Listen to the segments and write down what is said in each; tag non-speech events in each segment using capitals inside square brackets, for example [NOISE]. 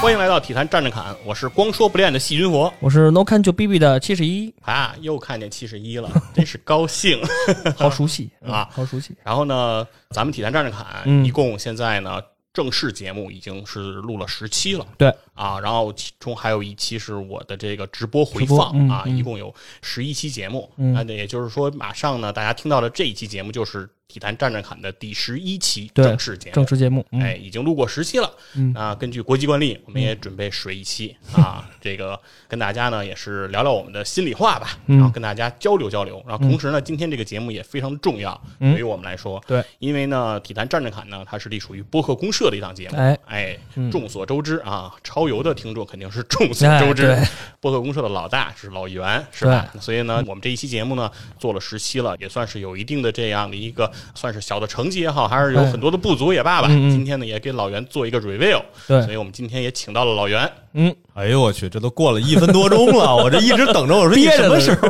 欢迎来到体坛站着侃，我是光说不练的细菌佛我是 No 看就 B B 的七十一，啊，又看见七十一了，[LAUGHS] 真是高兴。[LAUGHS] 好熟悉 [LAUGHS] 啊好熟悉。然后呢，咱们体坛站着侃，嗯一共现在呢正式节目已经是录了十期了。对啊，然后其中还有一期是我的这个直播回放啊，一共有十一期节目。嗯那也就是说，马上呢，大家听到的这一期节目就是体坛战战侃的第十一期正式节目。正式节目，嗯。哎，已经录过十期了。嗯。啊，根据国际惯例，我们也准备水一期。啊，这个跟大家呢也是聊聊我们的心里话吧，嗯。然后跟大家交流交流。然后同时呢，今天这个节目也非常重要，嗯。对于我们来说，对，因为呢，体坛战战侃呢，它是隶属于播客公社的一档节目，哎。众所周知啊，超游的听众肯定是众所哎周知。对，播客公社的老大是老袁，是吧？所以呢，我们这一期节目呢做了十期了，也算是有一定的这样的一个算是小的成绩也好，还是有哎很多的不足也罢吧。嗯嗯今天呢，也给老袁做一个 review，对所以我们今天也请到了老袁。嗯，哎呦我去，这都过了一分多钟了，[LAUGHS] 我这一直等着。我说你什么时候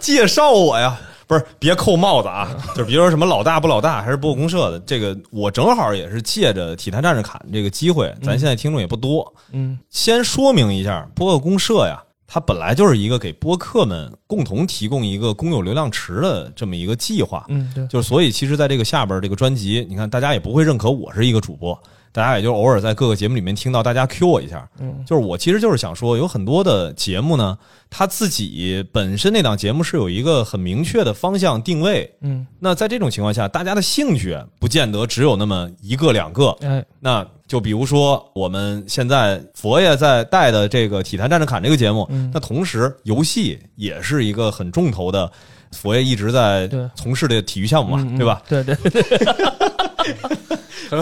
介绍我呀？不是，别扣帽子啊！就是比如说什么老大不老大，还是播客公社的，这个我正好也是借着体坛战士侃这个机会，咱现在听众也不多，嗯，先说明一下，播客公社呀，它本来就是一个给播客们共同提供一个公有流量池的这么一个计划，嗯，对，就是所以其实在这个下边这个专辑，你看大家也不会认可我是一个主播，大家也就偶尔在各个节目里面听到大家 Q 我一下，嗯，就是我其实就是想说，有很多的节目呢，它自己本身那档节目是有一个很明确的方向定位。嗯，那在这种情况下，大家的兴趣不见得只有那么一个两个。哎，那就比如说我们现在佛爷在带的这个《体坛战士侃》这个节目，嗯。那同时游戏也是一个很重头的，佛爷一直在从事的体育项目嘛，对吧？对对，对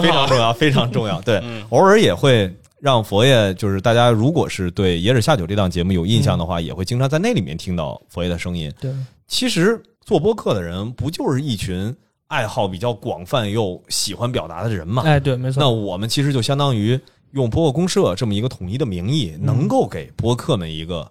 非常重要，[LAUGHS] 非常重要。对，嗯偶尔也会让佛爷，就是大家如果是对《野史下酒》这档节目有印象的话，也会经常在那里面听到佛爷的声音。对，其实做播客的人，不就是一群爱好比较广泛又喜欢表达的人嘛？哎，对，没错，那我们其实就相当于用播客公社这么一个统一的名义，能够给播客们一个。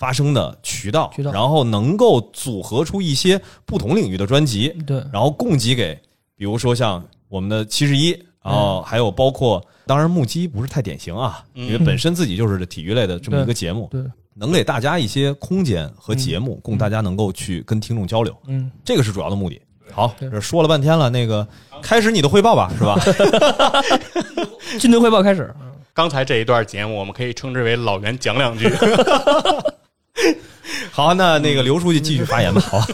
发声的渠道，渠道。然后能够组合出一些不同领域的专辑，对，然后供给给，比如说像我们的七十一，然后还有包括，当然目击不是太典型啊，嗯。因为本身自己就是体育类的这么一个节目，对，能给大家一些空间和节目，供大家能够去跟听众交流，嗯，这个是主要的目的。好，这说了半天了，那个开始你的汇报吧，是吧？[LAUGHS] 军队汇报开始，刚才这一段节目，我们可以称之为老袁讲两句。[LAUGHS] [LAUGHS] 好，那那个刘书记继续发言吧。好，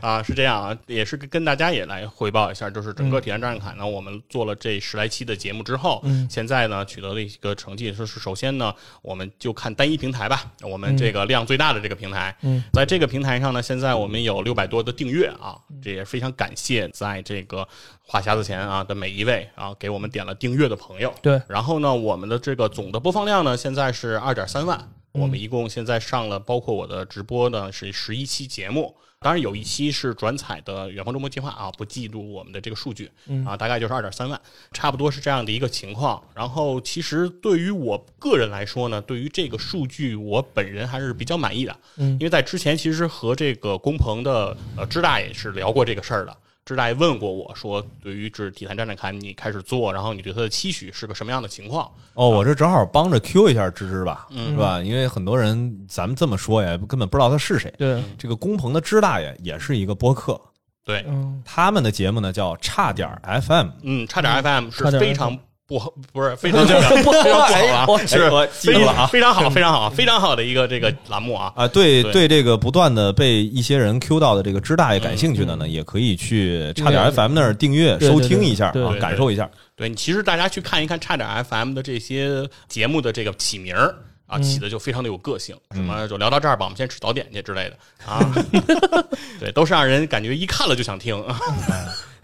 [LAUGHS] 啊，是这样啊，也是跟跟大家也来汇报一下，就是整个体验站着侃呢，我们做了这十来期的节目之后，嗯。现在呢取得了一个成绩，就是首先呢，我们就看单一平台吧，我们这个量最大的这个平台，嗯，在这个平台上呢，现在我们有六百多的订阅啊，这也非常感谢在这个话匣子前啊的每一位啊给我们点了订阅的朋友，对，然后呢，我们的这个总的播放量呢，现在是二点三万。我们一共现在上了，包括我的直播呢，是十一期节目。当然有一期是转采的远方周末计划啊，不记录我们的这个数据啊，大概就是二点三万，差不多是这样的一个情况。然后其实对于我个人来说呢，对于这个数据，我本人还是比较满意的，嗯因为在之前其实和这个工鹏的呃支大爷是聊过这个事儿的。支大爷问过我说，对于这体坛战战侃你开始做，然后你对他的期许是个什么样的情况？哦，我这正好帮着 Q 一下芝芝吧，嗯是吧？因为很多人咱们这么说呀，根本不知道他是谁。对，这个工棚的芝大爷也是一个播客，对，嗯，他们的节目呢叫差点 FM，嗯，差点 FM 是非常不好，不是非常 [LAUGHS] 非常好哎啊，是哎我记了啊。非常好，非常好，非常好的一个这个栏目啊。啊，对对。对，这个不断的被一些人 Q 到的这个支大爷感兴趣的呢，也可以去差点 FM 那儿订阅收听一下啊感受一下。对其实大家去看一看差点 FM 的这些节目的这个起名儿啊，起的就非常的有个性，什么就聊到这儿吧，我们先吃早点去之类的啊，[LAUGHS] 对，都是让人感觉一看了就想听。[LAUGHS]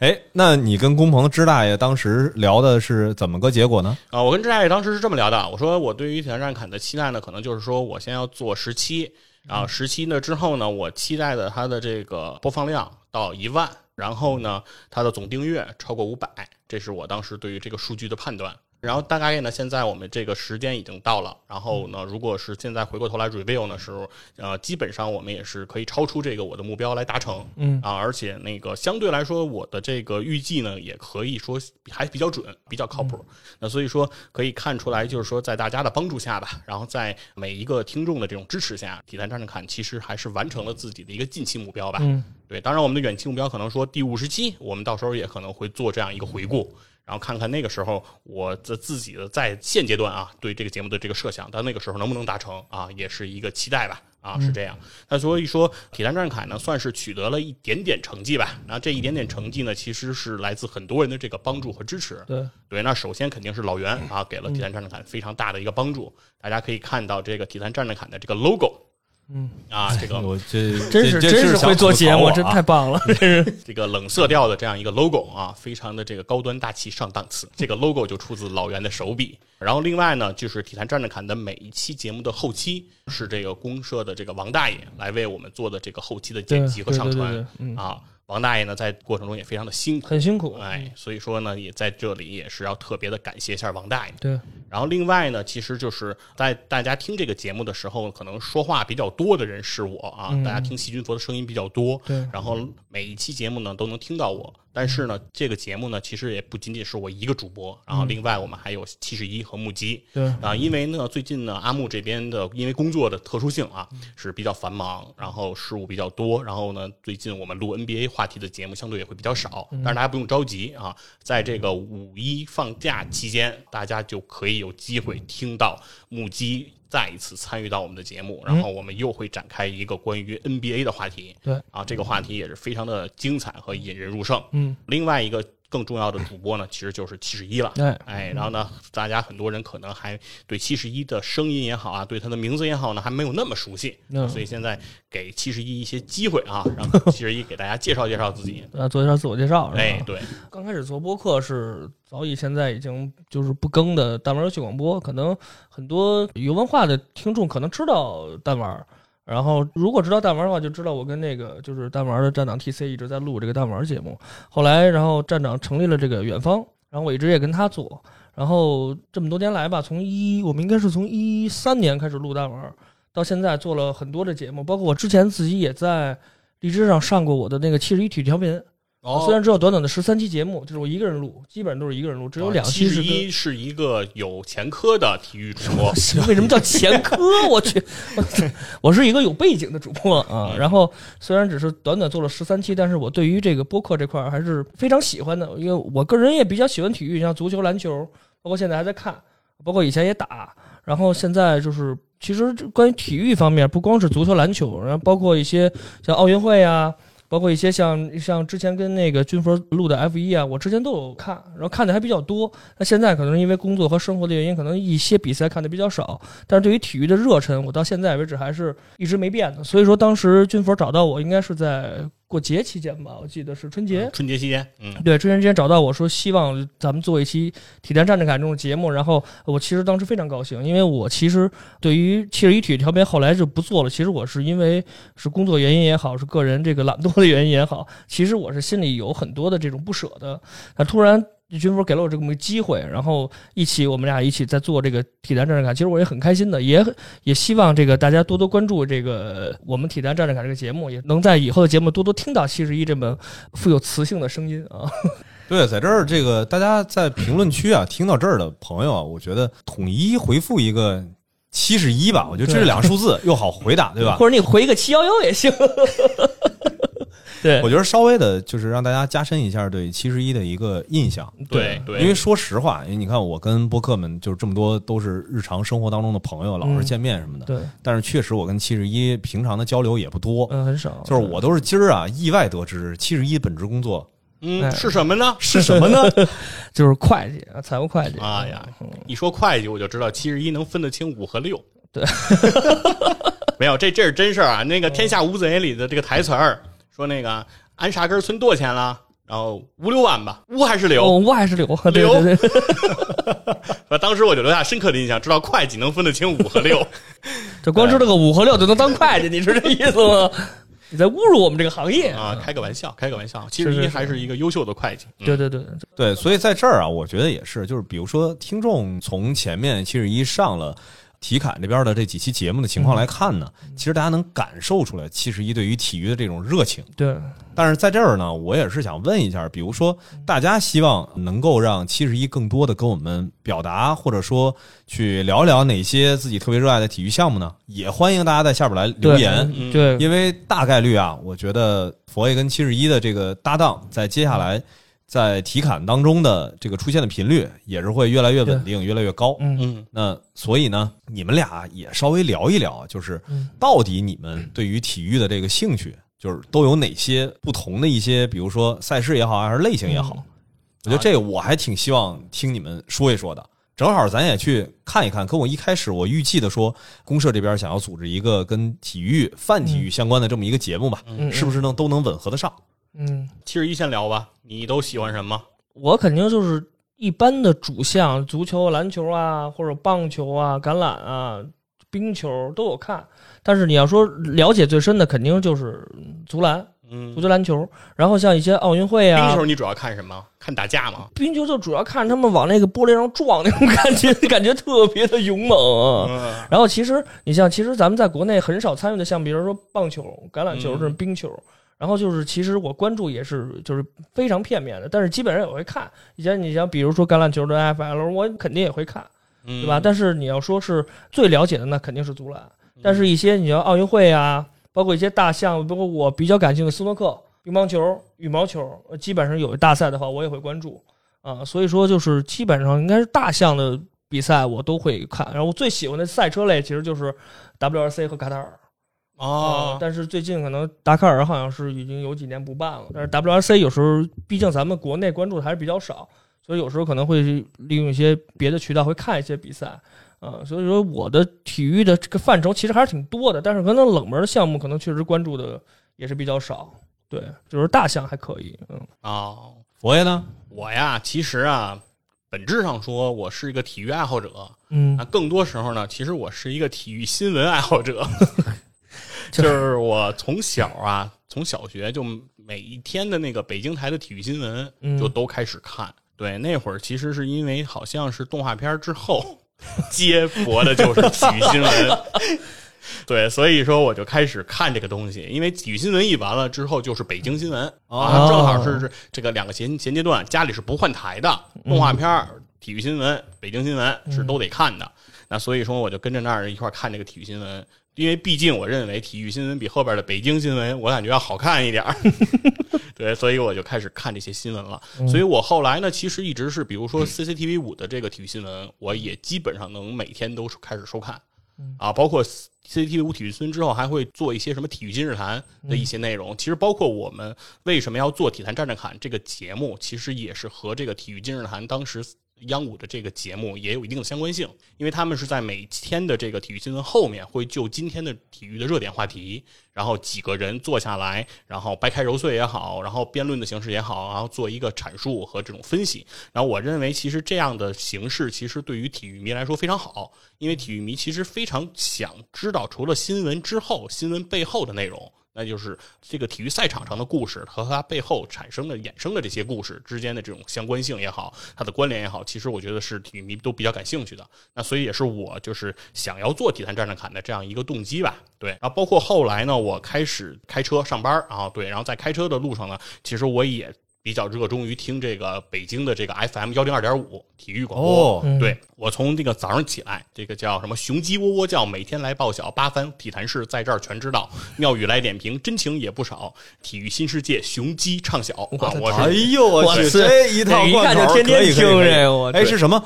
哎，那你跟工鹏支大爷当时聊的是怎么个结果呢？啊，我跟支大爷当时是这么聊的，我说我对于铁战砍的期待呢，可能就是说我先要做十期，然后十期呢之后呢，我期待的它的这个播放量到一万，然后呢，它的总订阅超过五百，这是我当时对于这个数据的判断。然后大概呢，现在我们这个时间已经到了。然后呢，如果是现在回过头来 review 的时候，呃，基本上我们也是可以超出这个我的目标来达成。嗯啊，而且那个相对来说，我的这个预计呢，也可以说还比较准，比较靠谱。那所以说可以看出来，就是说在大家的帮助下吧，然后在每一个听众的这种支持下，体坛战战侃其实还是完成了自己的一个近期目标吧。嗯对，当然我们的远期目标可能说第五十期，我们到时候也可能会做这样一个回顾。然后看看那个时候我的自己的在现阶段啊，对这个节目的这个设想，到那个时候能不能达成啊，也是一个期待吧。啊，是这样。那所以说，体坛战凯呢，算是取得了一点点成绩吧。那这一点点成绩呢，其实是来自很多人的这个帮助和支持。对，对，那首先肯定是老袁啊，给了体坛战战凯非常大的一个帮助。大家可以看到这个体坛战战凯的这个 logo，嗯啊，这个 [LAUGHS] 我这真是真是会做节目，真太棒了，[LAUGHS] 这是。[LAUGHS] 这个冷色调的这样一个 logo 啊，非常的这个高端大气上档次。这个 logo 就出自老袁的手笔。然后另外呢，就是体坛站着侃的每一期节目的后期是这个公社的这个王大爷来为我们做的这个后期的剪辑和上传啊。王大爷呢，在过程中也非常的辛苦，很辛苦。哎，所以说呢，也在这里也是要特别的感谢一下王大爷。对，然后另外呢，其实就是在大家听这个节目的时候，可能说话比较多的人是我啊，嗯大家听细菌佛的声音比较多，对然后每一期节目呢都能听到我。但是呢，这个节目呢，其实也不仅仅是我一个主播，然后另外我们还有七十一和木鸡。对啊，因为呢，最近呢，阿木这边的因为工作的特殊性啊，是比较繁忙，然后事务比较多，然后呢，最近我们录 NBA 话题的节目相对也会比较少，但是大家不用着急啊，在这个五一放假期间，大家就可以有机会听到木鸡。再一次参与到我们的节目，然后我们又会展开一个关于 NBA 的话题。对啊，这个话题也是非常的精彩和引人入胜。嗯，另外一个更重要的主播呢，其实就是七十一了。对哎，然后呢，大家很多人可能还对七十一的声音也好啊，对他的名字也好呢，还没有那么熟悉。嗯所以现在给七十一一些机会啊，让七十一给大家介绍介绍自己。呃，做一下自我介绍？哎，对，刚开始做播客是早已现在已经就是不更的弹丸游戏广播，可能很多有文化的听众可能知道弹丸。然后，如果知道弹丸的话，就知道我跟那个就是弹丸的站长 TC 一直在录这个弹丸节目。后来，然后站长成立了这个远方，然后我一直也跟他做。然后这么多年来吧，从一我们应该是从一三年开始录弹丸，到现在做了很多的节目，包括我之前自己也在荔枝上上过我的那个七十一体育调频。哦虽然只有短短的十三期节目，就是我一个人录，基本上都是一个人录，只有两期是七十一是一个有前科的体育主播。[LAUGHS] 为什么叫前科？我去，[LAUGHS] 我是一个有背景的主播啊。然后虽然只是短短做了十三期，但是我对于这个播客这块儿还是非常喜欢的，因为我个人也比较喜欢体育，像足球、篮球，包括现在还在看，包括以前也打。然后现在就是，其实关于体育方面，不光是足球、篮球，然后包括一些像奥运会啊，包括一些像像之前跟那个军佛录的 F 一啊，我之前都有看，然后看的还比较多。那现在可能因为工作和生活的原因，可能一些比赛看的比较少，但是对于体育的热忱，我到现在为止还是一直没变的。所以说，当时军佛找到我，应该是在过节期间吧，我记得是春节。春节期间，嗯，对，春节期间找到我说，希望咱们做一期体坛战争感这种节目。然后我其实当时非常高兴，因为我其实对于七十一体育调频后来就不做了。其实我是因为是工作原因也好，是个人这个懒惰的原因也好，其实我是心里有很多的这种不舍的。那突然军服给了我这么个机会，然后一起我们俩一起在做这个体坛战士卡，其实我也很开心的，也也希望这个大家多多关注这个我们体坛战士卡这个节目，也能在以后的节目多多听到七十一这么富有磁性的声音啊。对，在这儿这个大家在评论区啊，听到这儿的朋友啊，我觉得统一回复一个七十一吧，我觉得这是两个数字又好回答，对吧？[LAUGHS] 或者你回个七幺幺也行。对我觉得稍微的就是让大家加深一下对七十一的一个印象。对对，因为说实话，因为你看我跟播客们就是这么多都是日常生活当中的朋友，老是见面什么的。对，但是确实我跟七十一平常的交流也不多，嗯，很少。就是我都是今儿啊意外得知七十一本职工作嗯，哎是什么呢？是什么呢？[LAUGHS] 就是会计啊，财务会计。哎呀，一说会计，我就知道七十一能分得清五和六。对，[LAUGHS] 没有，这这是真事儿啊。那个《天下无贼》里的这个台词儿说，那个安啥根村多少钱了？然后五六万吧，五还是刘？哦，还是刘，对刘对对，呃，[LAUGHS] 当时我就留下深刻的印象，知道会计能分得清五和六。[LAUGHS] 就光知道个五和六就能当会计，你是这意思吗？你在侮辱我们这个行业啊，开个玩笑，开个玩笑。其实一还是一个优秀的会计。嗯对对对，对，所以在这儿啊，我觉得也是，就是比如说，听众从前面七十一上了体坎这边的这几期节目的情况来看呢，其实大家能感受出来七十一对于体育的这种热情。对，但是在这儿呢，我也是想问一下，比如说，大家希望能够让七十一更多的跟我们表达，或者说去聊聊哪些自己特别热爱的体育项目呢？也欢迎大家在下边来留言。嗯。对，因为大概率啊，我觉得佛爷跟七十一的这个搭档，在接下来在体感当中的这个出现的频率，也是会越来越稳定，越来越高。嗯嗯那所以呢，你们俩也稍微聊一聊，就是嗯到底你们对于体育的这个兴趣，就是都有哪些不同的一些，比如说赛事也好，还是类型也好。我觉得这个我还挺希望听你们说一说的。正好咱也去看一看，跟我一开始我预计的说，公社这边想要组织一个跟体育、泛体育相关的这么一个节目吧，嗯，是不是能都能吻合得上？嗯，七十一先聊吧，你都喜欢什么？我肯定就是一般的主项，足球、篮球啊，或者棒球啊、橄榄啊、冰球都有看。但是你要说了解最深的，肯定就是足篮、嗯足，球、篮球。然后像一些奥运会啊，冰球你主要看什么？看打架吗？冰球就主要看他们往那个玻璃上撞那种感觉，[LAUGHS] 感觉特别的勇猛啊。嗯然后其实你像，其实咱们在国内很少参与的项，比如说棒球、橄榄球、嗯甚至冰球。然后就是，其实我关注也是就是非常片面的，但是基本上也会看。以前你像比如说橄榄球的 NFL，我肯定也会看，嗯对吧？但是你要说是最了解的，那肯定是足篮。但是一些你像奥运会啊，包括一些大项，包括我比较感兴趣的斯诺克、乒乓球、羽毛球，呃基本上有大赛的话，我也会关注啊。所以说，就是基本上应该是大项的比赛我都会看。然后我最喜欢的赛车类其实就是 WRC 和卡塔尔。哦，但是最近可能达喀尔好像是已经有几年不办了，但是 WRC 有时候毕竟咱们国内关注的还是比较少，所以有时候可能会利用一些别的渠道会看一些比赛，啊、所以说我的体育的这个范畴其实还是挺多的，但是可能冷门的项目可能确实关注的也是比较少，对，就是大项还可以，嗯哦，佛爷呢？我呀，其实啊，本质上说，我是一个体育爱好者。嗯那更多时候呢，其实我是一个体育新闻爱好者。[LAUGHS] [LAUGHS] 就是我从小啊，从小学就每一天的那个北京台的体育新闻嗯就都开始看。对，那会儿其实是因为好像是动画片之后接驳的就是体育新闻。[LAUGHS] 对，所以说我就开始看这个东西，因为体育新闻一完了之后就是北京新闻、哦啊，正好是是这个两个衔衔接段，家里是不换台的，动画片儿、体育新闻、北京新闻是都得看的。那所以说我就跟着那儿一块儿看这个体育新闻，因为毕竟我认为体育新闻比后边的北京新闻我感觉要好看一点儿。[LAUGHS] 对，所以我就开始看这些新闻了。所以我后来呢，其实一直是比如说 CCTV 五的这个体育新闻，我也基本上能每天都开始收看。啊，包括 CCTV 五体育村之后，还会做一些什么体育今日谈的一些内容。其实包括我们为什么要做《体坛站站侃》这个节目，其实也是和这个体育今日谈当时央五的这个节目也有一定的相关性，因为他们是在每天的这个体育新闻后面会就今天的体育的热点话题，然后几个人坐下来，然后掰开揉碎也好，然后辩论的形式也好，然后做一个阐述和这种分析。然后我认为，其实这样的形式其实对于体育迷来说非常好，因为体育迷其实非常想知道除了新闻之后，新闻背后的内容。那就是这个体育赛场上的故事和它背后产生的、衍生的这些故事之间的这种相关性也好，它的关联也好，其实我觉得是体育迷都比较感兴趣的。那所以也是我就是想要做体坛战战侃的这样一个动机吧。对，然后包括后来呢，我开始开车上班啊，对，然后在开车的路上呢，其实我也比较热衷于听这个北京的这个 FM 幺零二点五体育广播。哦嗯对我从这个早上起来，这个叫什么雄鸡喔喔叫，每天来报晓，八番体坛事在这儿全知道，妙语来点评，真情也不少，体育新世界雄鸡唱晓啊！我哎是呦我去，这一套一看就天天听这个，我哎，是什么？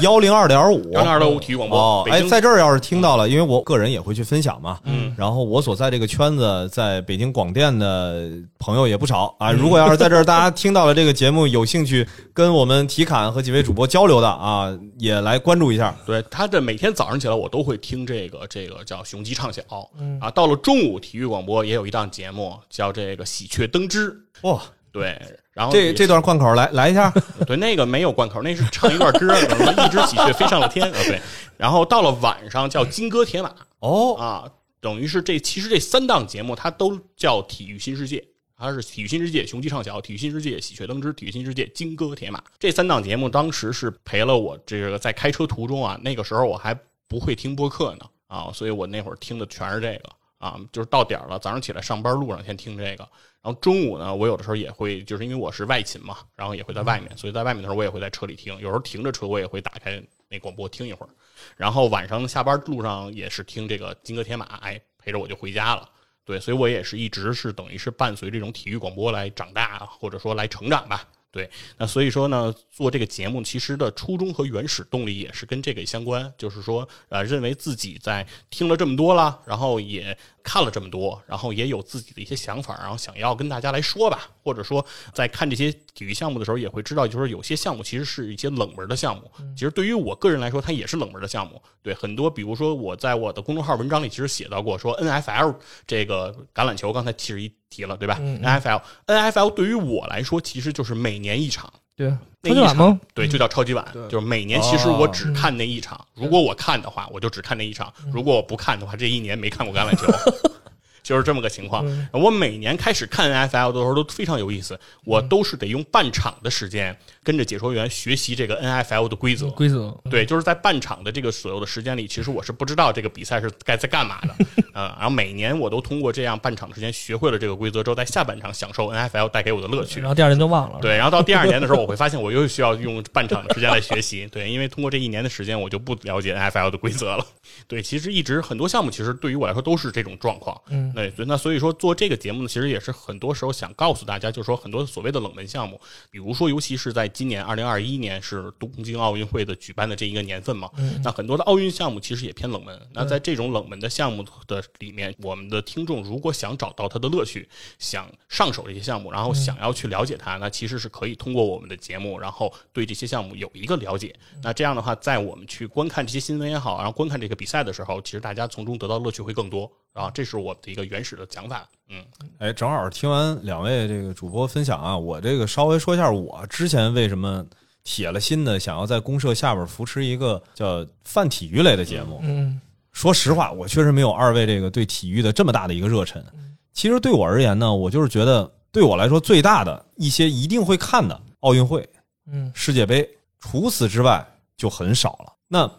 幺零二点五，幺零二点五体育广播。哦，哎，在这儿要是听到了，因为我个人也会去分享嘛，嗯，然后我所在这个圈子，在北京广电的朋友也不少啊。如果要是在这儿大家听到了这个节目，有兴趣跟我们体侃和几位主播交流的啊，也来关注一下。对，他的每天早上起来我都会听这个这个叫雄鸡唱晓嗯啊。到了中午，体育广播也有一档节目叫这个喜鹊登枝。哇，对，然后这这段贯口来来一下，[LAUGHS] 对，那个没有贯口，那是唱一段歌，什么一只喜鹊飞上了天啊。对，然后到了晚上叫金戈铁马哦，啊，等于是这其实这三档节目它都叫体育新世界。它是体育新世界、雄鸡唱晓、体育新世界、喜鹊登枝、体育新世界、金戈铁马这三档节目，当时是陪了我这个在开车途中啊。那个时候我还不会听播客呢啊，所以我那会儿听的全是这个啊，就是到点了，早上起来上班路上先听这个，然后中午呢，我有的时候也会，就是因为我是外勤嘛，然后也会在外面，所以在外面的时候我也会在车里听，有时候停着车我也会打开那广播听一会儿，然后晚上下班路上也是听这个金戈铁马，哎，陪着我就回家了。对，所以我也是一直是等于是伴随这种体育广播来长大，或者说来成长吧。对，那所以说呢，做这个节目其实的初衷和原始动力也是跟这个相关，就是说，呃，认为自己在听了这么多了，然后也看了这么多，然后也有自己的一些想法，然后想要跟大家来说吧，或者说在看这些体育项目的时候，也会知道，就是有些项目其实是一些冷门的项目，其实对于我个人来说，它也是冷门的项目。对，很多比如说我在我的公众号文章里其实写到过，说 N F L 这个橄榄球，刚才其实一提了，对吧？N F L N F L 对于我来说，其实就是每年一场。对，那一场超级碗吗？对，就叫超级碗，就是每年其实我只看那一场。如果我看的话，我就只看那一场；如果我不看的话，这一年没看过橄榄球，[LAUGHS] 就是这么个情况。我每年开始看 NFL 的时候都非常有意思，我都是得用半场的时间跟着解说员学习这个 NFL 的规则。规则，对，就是在半场的这个所有的时间里，其实我是不知道这个比赛是该在干嘛的，[LAUGHS] 嗯，然后每年我都通过这样半场的时间学会了这个规则之后，在下半场享受 NFL 带给我的乐趣然。后第二年就忘了。对，然后到第二年的时候，我会发现 [LAUGHS] 我又需要用半场的时间来学习。对，因为通过这一年的时间，我就不了解 NFL 的规则了。对，其实一直很多项目，其实对于我来说都是这种状况。嗯，对，所以那所以说做这个节目呢，其实也是很多时候想告诉大家，就是说很多所谓的冷门项目，比如说尤其是在今年二零二一年是东京奥运会的举办的这一个年份嘛，那很多的奥运项目其实也偏冷门。那在这种冷门的项目的里面，我们的听众如果想找到它的乐趣，想上手这些项目，然后想要去了解它，那其实是可以通过我们的节目，然后对这些项目有一个了解。那这样的话，在我们去观看这些新闻也好，然后观看这个比赛的时候，其实大家从中得到乐趣会更多。啊，这是我的一个原始的想法。嗯，哎，正好听完两位这个主播分享啊，我这个稍微说一下我之前为什么铁了心的想要在公社下边扶持一个叫泛体育类的节目。嗯说实话，我确实没有二位这个对体育的这么大的一个热忱。其实对我而言呢，我就是觉得对我来说最大的一些一定会看的奥运会、嗯世界杯，除此之外就很少了。那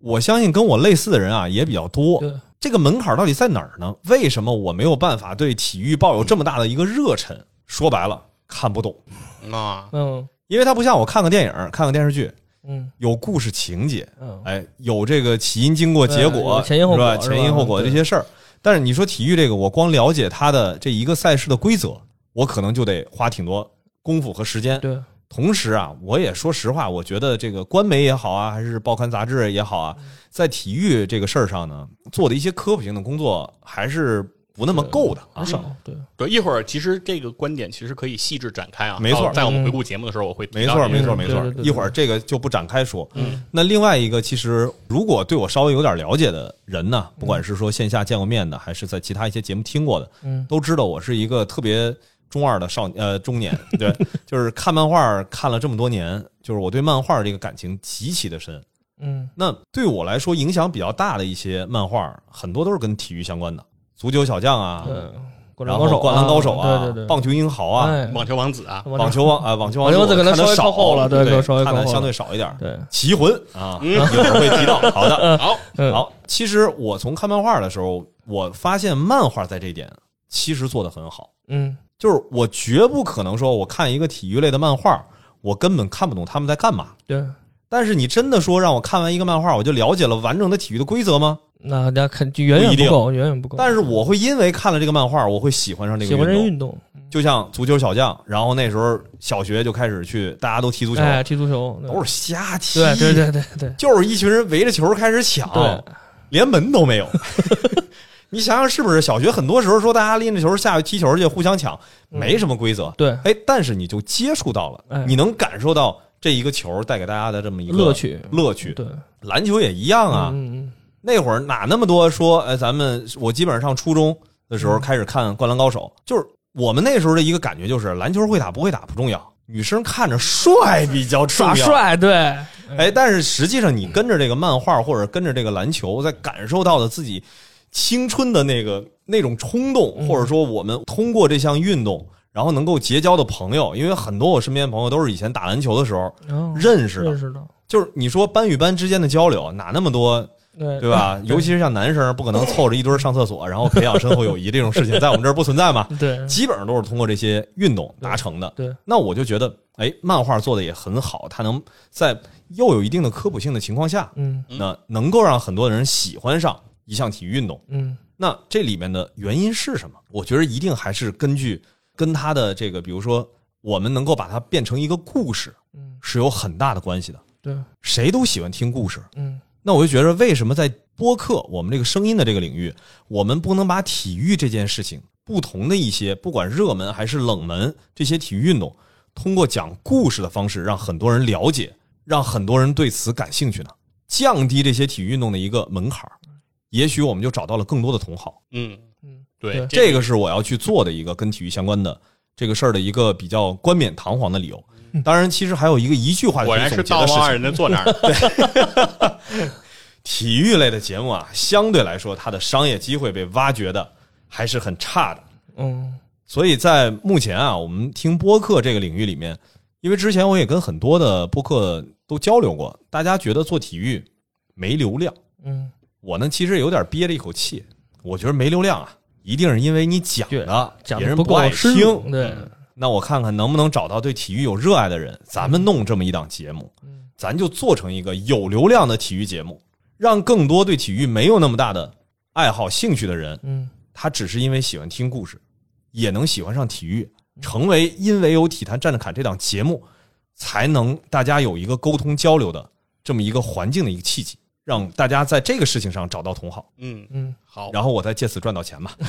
我相信跟我类似的人啊也比较多。对，这个门槛到底在哪儿呢？为什么我没有办法对体育抱有这么大的一个热忱？说白了，看不懂，啊，嗯因为它不像我看个电影、看个电视剧，嗯有故事情节，嗯，哎，有这个起因、经过、结果，前因后果是吧？是吧前因后果这些事儿。但是你说体育这个，我光了解它的这一个赛事的规则，我可能就得花挺多功夫和时间。对，同时啊，我也说实话，我觉得这个官媒也好啊，还是报刊杂志也好啊，在体育这个事儿上呢，做的一些科普性的工作还是不那么够的啊很。少。对，对，一会儿其实这个观点其实可以细致展开啊。没错在我们回顾节目的时候，我会没错，没错，没错一会儿这个就不展开说。嗯，那另外一个，其实如果对我稍微有点了解的人呢，不管是说线下见过面的，还是在其他一些节目听过的，嗯都知道我是一个特别中二的少呃中年，[LAUGHS] 对，就是看漫画看了这么多年，就是我对漫画这个感情极其的深。嗯。那对我来说影响比较大的一些漫画，很多都是跟体育相关的，足球小将啊，对，灌然篮高手灌篮高手啊，对对对，棒球英豪啊，哎。网球王子啊，网球。王啊，网球王网球王子可能稍微我看得少靠后了对对，可稍微看的相对少一点。对，棋魂啊，嗯。一会儿会提到。[LAUGHS] 好的，好，嗯好。其实我从看漫画的时候，我发现漫画在这一点其实做的很好，嗯就是我绝不可能说我看一个体育类的漫画，我根本看不懂他们在干嘛。对，但是你真的说让我看完一个漫画，我就了解了完整的体育的规则吗？那大家看就远远不够，远远不够。但是我会因为看了这个漫画，我会喜欢上这个喜欢这运动。运动，就像足球小将，然后那时候小学就开始去，大家都踢足球，哎，踢足球都是瞎踢，对对对对对就是一群人围着球开始抢，对，连门都没有。[LAUGHS] 你想想是不是？小学很多时候说大家拎着球下去踢球去，互相抢，没什么规则。对哎，但是你就接触到了，哎你能感受到这一个球带给大家的这么一个乐趣乐趣。对篮球也一样啊。嗯嗯那会儿哪那么多说，哎，咱们我基本上上初中的时候开始看《灌篮高手》，就是我们那时候的一个感觉就是，篮球会打不会打不重要，女生看着帅比较重要。耍帅，对，哎，但是实际上你跟着这个漫画或者跟着这个篮球，在感受到的自己青春的那个那种冲动，嗯。或者说我们通过这项运动，然后能够结交的朋友，因为很多我身边朋友都是以前打篮球的时候哦认识的。认，识的，就是你说班与班之间的交流哪那么多，对。对吧？尤其是像男生，不可能凑着一堆上厕所，然后培养深厚友谊这种事情，[LAUGHS] 在我们这儿不存在嘛。对。基本上都是通过这些运动达成的。对，那我就觉得，哎，漫画做的也很好，它能在又有一定的科普性的情况下，嗯。那能够让很多人喜欢上一项体育运动。嗯那这里面的原因是什么？我觉得一定还是根据跟他的这个，比如说，我们能够把它变成一个故事，嗯，是有很大的关系的。对，谁都喜欢听故事，嗯那我就觉得，为什么在播客我们这个声音的这个领域，我们不能把体育这件事情，不同的一些不管热门还是冷门这些体育运动，通过讲故事的方式，让很多人了解，让很多人对此感兴趣呢？降低这些体育运动的一个门槛儿，也许我们就找到了更多的同好。嗯，嗯，对，这个是我要去做的一个跟体育相关的这个事儿的一个比较冠冕堂皇的理由。当然，其实还有一个一句话果然是总结的事情道貌岸。然的坐那儿。[LAUGHS] 体育类的节目啊，相对来说它的商业机会被挖掘的还是很差的。嗯所以在目前啊，我们听播客这个领域里面，因为之前我也跟很多的播客都交流过，大家觉得做体育没流量，嗯，我呢其实有点憋着一口气。我觉得没流量啊，一定是因为你讲的讲的不别人不爱够深听。入，对，那我看看能不能找到对体育有热爱的人，咱们弄这么一档节目，咱就做成一个有流量的体育节目，让更多对体育没有那么大的爱好、兴趣的人，嗯他只是因为喜欢听故事，也能喜欢上体育，成为因为有体坛站着侃这档节目，才能大家有一个沟通交流的这么一个环境的一个契机，让大家在这个事情上找到同好，嗯，嗯，好，然后我再借此赚到钱嘛。[LAUGHS]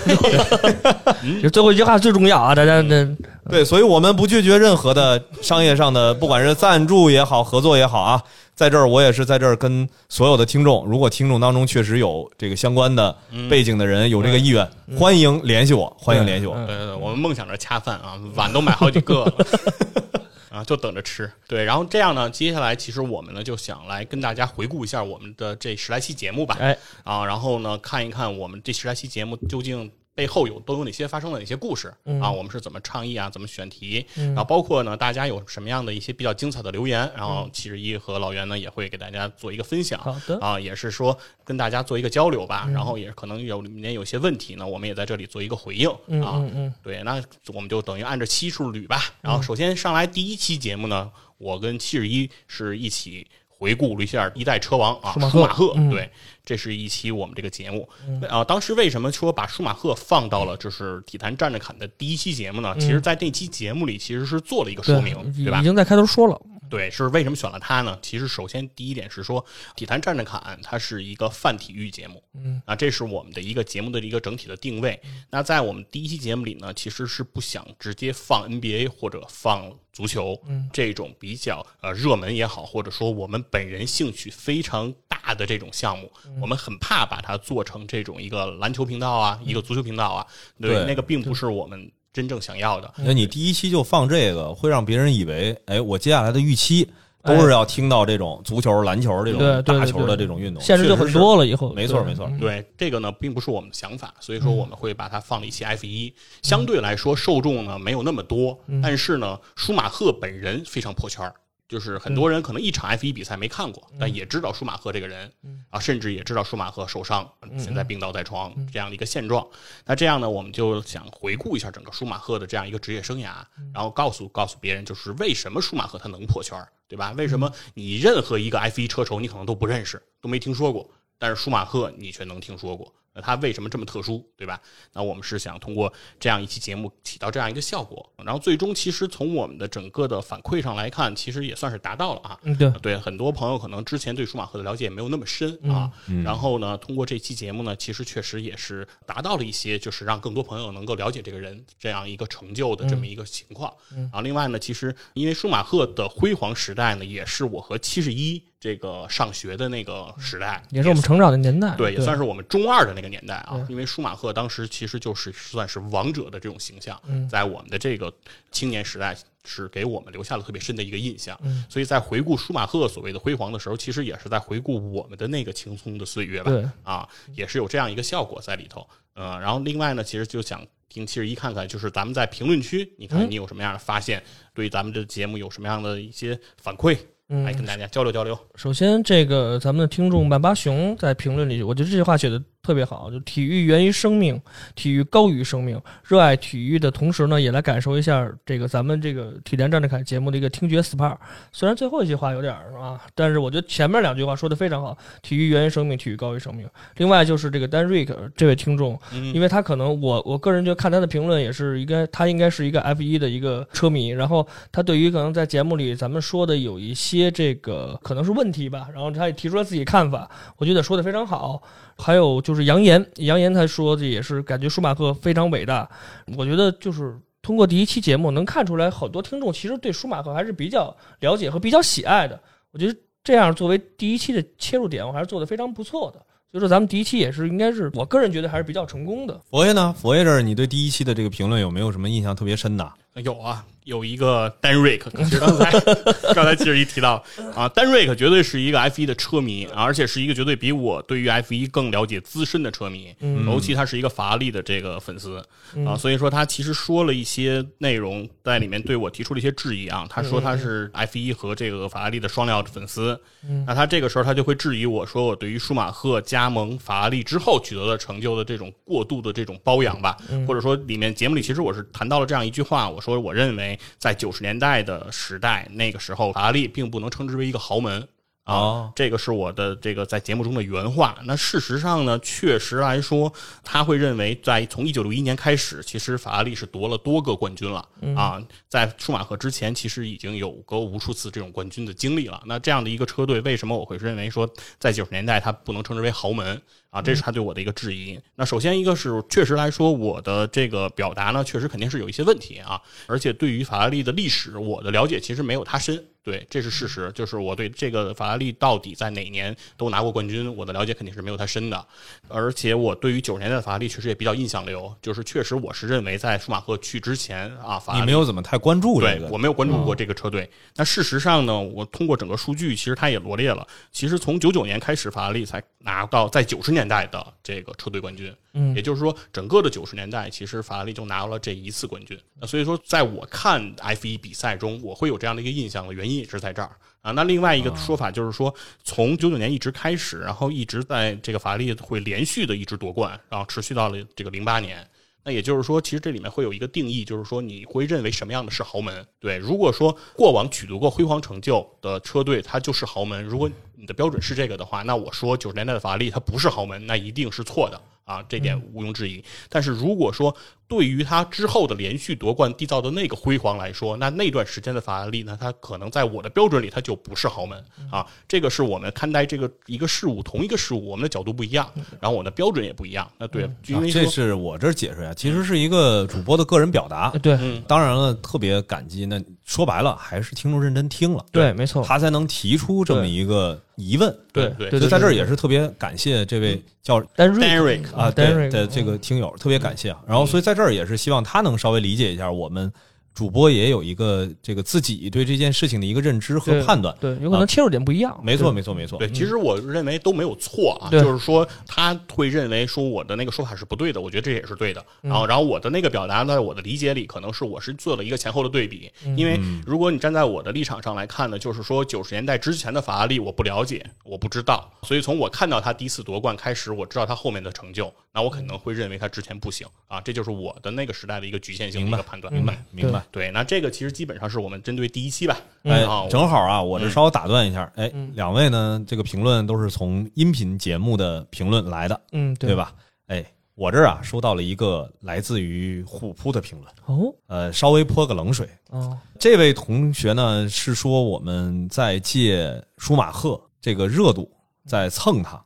[LAUGHS] 其实最后一句话最重要啊，大家这对，所以我们不拒绝任何的商业上的，不管是赞助也好，合作也好啊。在这儿，我也是在这儿跟所有的听众，如果听众当中确实有这个相关的背景的人，有这个意愿，欢迎联系我，欢迎联系我。嗯对对对，我们梦想着恰饭啊，碗都买好几个了。[LAUGHS] 啊，就等着吃。对，然后这样呢，接下来其实我们呢就想来跟大家回顾一下我们的这十来期节目吧。哎，啊，然后呢看一看我们这十来期节目究竟背后有都有哪些发生了哪些故事、嗯啊？我们是怎么倡议啊？怎么选题？然后包括呢，大家有什么样的一些比较精彩的留言，然后七十一和老袁呢也会给大家做一个分享。好的啊，也是说跟大家做一个交流吧。然后也可能有里面有些问题呢，我们也在这里做一个回应嗯啊。嗯嗯对，那我们就等于按照期数捋吧。然后首先上来第一期节目呢，我跟七十一是一起回顾了一下一代车王啊，舒马赫对，这是一期我们这个节目。啊，当时为什么说把舒马赫放到了就是体坛站着侃的第一期节目呢？其实，在那期节目里其实是做了一个说明，对吧已？经在开头说了，对，是为什么选了它呢？其实首先第一点是说，体坛站着侃它是一个泛体育节目，嗯，啊，这是我们的一个节目的一个整体的定位。那在我们第一期节目里呢，其实是不想直接放 NBA 或者放足球，嗯，这种比较呃热门也好，或者说我们本人兴趣非常大的这种项目，嗯。我们很怕把它做成这种一个篮球频道啊，一个足球频道啊，对，对那个并不是我们真正想要的。那你第一期就放这个，会让别人以为，哎，我接下来的预期都是要听到这种足球、篮球这种对对对大球的这种运动，限制就很多了。以后没错没错嗯对这个呢，并不是我们的想法，所以说我们会把它放了一期 F 一、相对来说受众呢没有那么多，但是呢，舒马赫本人非常破圈儿。就是很多人可能一场 F 一比赛没看过，但也知道舒马赫这个人啊，甚至也知道舒马赫受伤，现在病倒在床这样的一个现状。那这样呢，我们就想回顾一下整个舒马赫的这样一个职业生涯，然后告诉告诉别人，就是为什么舒马赫他能破圈儿，对吧？为什么你任何一个 F 一车手你可能都不认识，都没听说过，但是舒马赫你却能听说过，那他为什么这么特殊，对吧？那我们是想通过这样一期节目起到这样一个效果，然后最终其实从我们的整个的反馈上来看，其实也算是达到了啊。嗯对，对很多朋友可能之前对舒马赫的了解没有那么深嗯啊，然后呢，通过这期节目呢，其实确实也是达到了一些，就是让更多朋友能够了解这个人这样一个成就的这么一个情况。嗯啊，另外呢，其实因为舒马赫的辉煌时代呢，也是我和七十一这个上学的那个时代，也是我们成长的年代，对，也算是我们中二的那个个年代啊，因为舒马赫当时其实就是算是王者的这种形象，嗯在我们的这个青年时代是给我们留下了特别深的一个印象。嗯所以在回顾舒马赫所谓的辉煌的时候，其实也是在回顾我们的那个青葱的岁月吧。啊，也是有这样一个效果在里头。呃，然后另外呢，其实就想听七十一看看，就是咱们在评论区，你看嗯你有什么样的发现，对咱们的节目有什么样的一些反馈，来嗯跟大家交流交流。首先，这个咱们的听众曼巴熊在评论里，我觉得这句话写的特别好，就体育源于生命，体育高于生命。热爱体育的同时呢，也来感受一下这个咱们这个体联站着看节目的一个听觉 SPA。虽然最后一句话有点儿啊，但是我觉得前面两句话说的非常好，体育源于生命，体育高于生命。另外就是这个丹瑞克这位听众，嗯因为他可能我我个人就看他的评论也是应该，他应该是一个 F 一的一个车迷，然后他对于可能在节目里咱们说的有一些这个可能是问题吧，然后他也提出了自己看法，我觉得说的非常好。还有就是扬言，扬言他说的也是感觉舒马赫非常伟大，我觉得就是。通过第一期节目能看出来，很多听众其实对舒马赫还是比较了解和比较喜爱的。我觉得这样作为第一期的切入点，我还是做的非常不错的。所以说，咱们第一期也是应该是我个人觉得还是比较成功的。佛爷呢？佛爷这儿，你对第一期的这个评论有没有什么印象特别深的？有啊，有一个丹瑞克，其实刚才 [LAUGHS] 刚才其实一提到啊，丹瑞克绝对是一个 F 一的车迷，啊而且是一个绝对比我对于 F 一更了解资深的车迷，嗯。尤其他是一个法拉利的这个粉丝嗯。啊，所以说他其实说了一些内容在里面对我提出了一些质疑啊，他说他是 F 一和这个法拉利的双料粉丝，嗯。那他这个时候他就会质疑我说我对于舒马赫加盟法拉利之后取得的成就的这种过度的这种包养吧，嗯。或者说里面节目里其实我是谈到了这样一句话，我说我认为在九十年代的时代，那个时候法拉利并不能称之为一个豪门。啊哦，这个是我的这个在节目中的原话。那事实上呢，确实来说，他会认为在从一九六一年开始，其实法拉利是夺了多个冠军了、啊。在舒马赫之前，其实已经有过无数次这种冠军的经历了。那这样的一个车队，为什么我会认为说在九十年代它不能称之为豪门？啊，这是他对我的一个质疑。那首先一个是确实来说，我的这个表达呢，确实肯定是有一些问题啊，而且对于法拉利的历史，我的了解其实没有他深。对，这是事实，就是我对这个法拉利到底在哪年都拿过冠军，我的了解肯定是没有他深的。而且我对于九十年代的法拉利确实也比较印象流，就是确实我是认为在舒马赫去之前啊，法拉利你没有怎么太关注这对个，我没有关注过这个车队。那事实上呢，我通过整个数据，其实它也罗列了，其实从九九年开始，法拉利才拿到在九十年代的这个车队冠军。嗯也就是说，整个的九十年代，其实法拉利就拿到了这一次冠军。那所以说，在我看 F 一比赛中，我会有这样的一个印象的原因也是在这儿啊。那另外一个说法就是说，从九九年一直开始，然后一直在这个法拉利会连续的一直夺冠，然后持续到了这个零八年。那也就是说，其实这里面会有一个定义，就是说你会认为什么样的是豪门？对，如果说过往取得过辉煌成就的车队，它就是豪门。如果你的标准是这个的话，那我说九十年代的法拉利它不是豪门，那一定是错的啊，这点毋庸置疑。但是如果说对于他之后的连续夺冠缔造的那个辉煌来说，那那段时间的法拉利呢，他可能在我的标准里，他就不是豪门啊。这个是我们看待这个一个事物，同一个事物，我们的角度不一样，然后我的标准也不一样。那对，因为啊这是我这儿解释呀，其实是一个主播的个人表达。对嗯当然了，特别感激。那说白了，还是听众认真听了，对，没错，他才能提出这么一个疑问。对对对所以在这儿也是特别感谢这位叫丹瑞 Derek 啊，丹瑞对的这个听友，特别感谢啊。然后，所以在这儿也是希望他能稍微理解一下我们主播也有一个这个自己对这件事情的一个认知和判断。对，有可能切入点不一样。没错，没错，没错。对，其实我认为都没有错啊，就是说他会认为说我的那个说法是不对的，我觉得这也是对的。然后，然后我的那个表达，在我的理解里，可能是我是做了一个前后的对比。因为如果你站在我的立场上来看呢，就是说九十年代之前的法拉利我不了解，我不知道，所以从我看到他第一次夺冠开始，我知道他后面的成就，那我可能会认为他之前不行啊，这就是我的那个时代的一个局限性的一个判断。明白，明白。对，那这个其实基本上是我们针对第一期吧。哎啊，，正好啊，我这稍微打断一下，哎嗯，两位呢，这个评论都是从音频节目的评论来的，嗯，对？吧？哎，我这儿啊收到了一个来自于虎扑的评论，哦呃，稍微泼个冷水。哦，这位同学呢是说我们在借舒马赫这个热度在蹭他，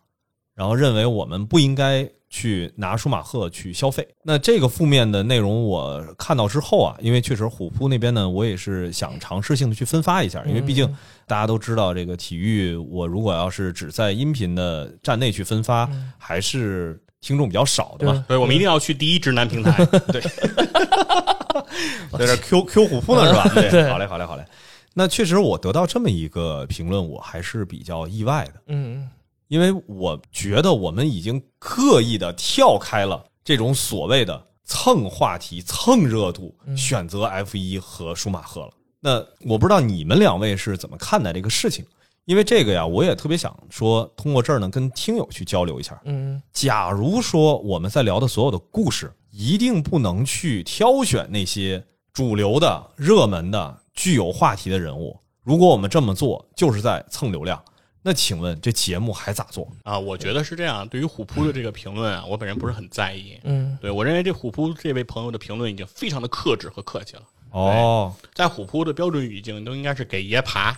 然后认为我们不应该去拿舒马赫去消费。那这个负面的内容我看到之后啊，因为确实虎扑那边呢，我也是想尝试性的去分发一下，因为毕竟嗯大家都知道这个体育，我如果要是只在音频的站内去分发，嗯还是听众比较少的嘛，对，我们一定要去第一直男平台。[LAUGHS] 对在这 Q Q 虎扑呢是吧？[LAUGHS] 对好嘞，好嘞，好嘞。那确实，我得到这么一个评论，我还是比较意外的，嗯因为我觉得我们已经刻意的跳开了这种所谓的蹭话题、蹭热度，选择 F 一和舒马赫了。那我不知道你们两位是怎么看待这个事情？因为这个呀，我也特别想说，通过这儿呢，跟听友去交流一下。嗯假如说我们在聊的所有的故事，一定不能去挑选那些主流的、热门的、具有话题的人物。如果我们这么做，就是在蹭流量。那请问这节目还咋做？啊，我觉得是这样。对于虎扑的这个评论啊，我本人不是很在意。嗯对我认为这虎扑这位朋友的评论已经非常的克制和客气了。哦在虎扑的标准语境都应该是给爷爬，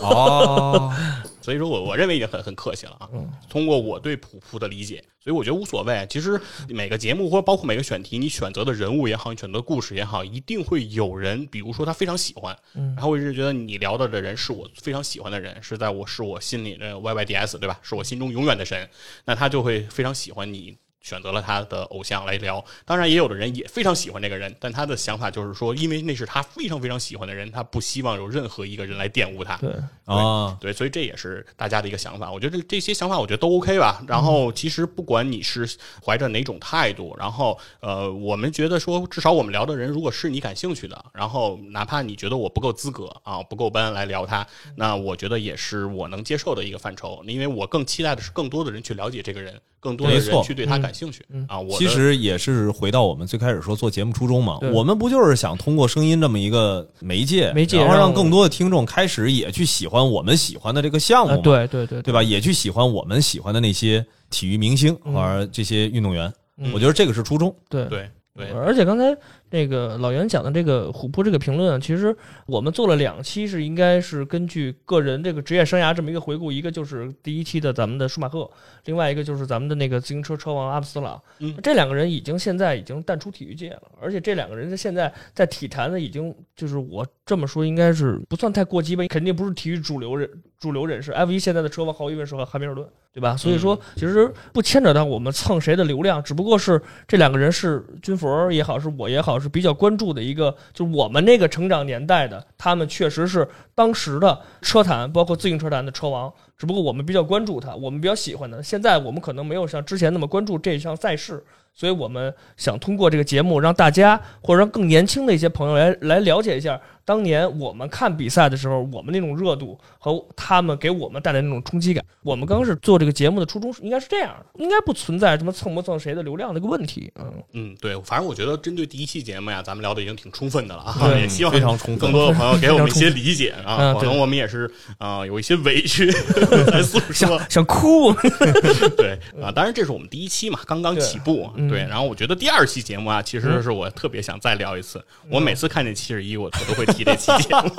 哦，所以说我我认为已经很很客气了啊。通过我对普普的理解，所以我觉得无所谓。其实每个节目或者包括每个选题，你选择的人物也好，你选择的故事也好，一定会有人，比如说他非常喜欢，然后我一直觉得你聊到的人是我非常喜欢的人，是在我是我心里的 YYDS 对吧？是我心中永远的神，那他就会非常喜欢你。选择了他的偶像来聊，当然也有的人也非常喜欢这个人，但他的想法就是说，因为那是他非常非常喜欢的人，他不希望有任何一个人来玷污他。对，啊，对，所以这也是大家的一个想法。我觉得这这些想法，我觉得都 OK 吧。然后，其实不管你是怀着哪种态度，然后呃，我们觉得说，至少我们聊的人，如果是你感兴趣的，然后哪怕你觉得我不够资格啊，不够班来聊他，那我觉得也是我能接受的一个范畴。因为我更期待的是更多的人去了解这个人，更多的没错人去对他感兴趣啊。我其实也是回到我们最开始说做节目初衷嘛，我们不就是想通过声音这么一个媒介，媒介然后让更多的听众开始也去喜欢我们喜欢的这个项目对对对对吧？也去喜欢我们喜欢的那些体育明星嗯或者这些运动员，嗯我觉得这个是初衷。对对对而且刚才那个老袁讲的这个虎扑这个评论啊，其实我们做了两期，是应该是根据个人这个职业生涯这么一个回顾，一个就是第一期的咱们的舒马赫，另外一个就是咱们的那个自行车车王阿姆斯朗。嗯这两个人已经现在已经淡出体育界了，而且这两个人在现在在体坛呢已经就是我这么说应该是不算太过激吧，肯定不是体育主流人主流人士。F 一现在的车王毫无疑问是汉密尔顿，对吧？所以说其实不牵扯到我们蹭谁的流量，只不过是这两个人是军佛也好，是我也好，是比较关注的一个，就是我们那个成长年代的，他们确实是当时的车坛，包括自行车坛的车王。只不过我们比较关注他，我们比较喜欢他。现在我们可能没有像之前那么关注这项赛事，所以我们想通过这个节目，让大家或者让更年轻的一些朋友来来了解一下当年我们看比赛的时候，我们那种热度和他们给我们带来那种冲击感。我们刚开始做这个节目的初衷是应该是这样的，应该不存在什么蹭不蹭谁的流量的一个问题。嗯，嗯，对，反正我觉得针对第一期节目呀，咱们聊的已经挺充分的了啊，对 [LAUGHS] 也希望非常充分更多的朋友给我们一些理解啊，可能我们也是啊、有一些委屈 [LAUGHS] 在诉说想，想哭，[LAUGHS] 对啊，当然这是我们第一期嘛，刚刚起步啊，嗯对。然后我觉得第二期节目啊，其实是我特别想再聊一次。我每次看见七十一，我我都会提这期节目。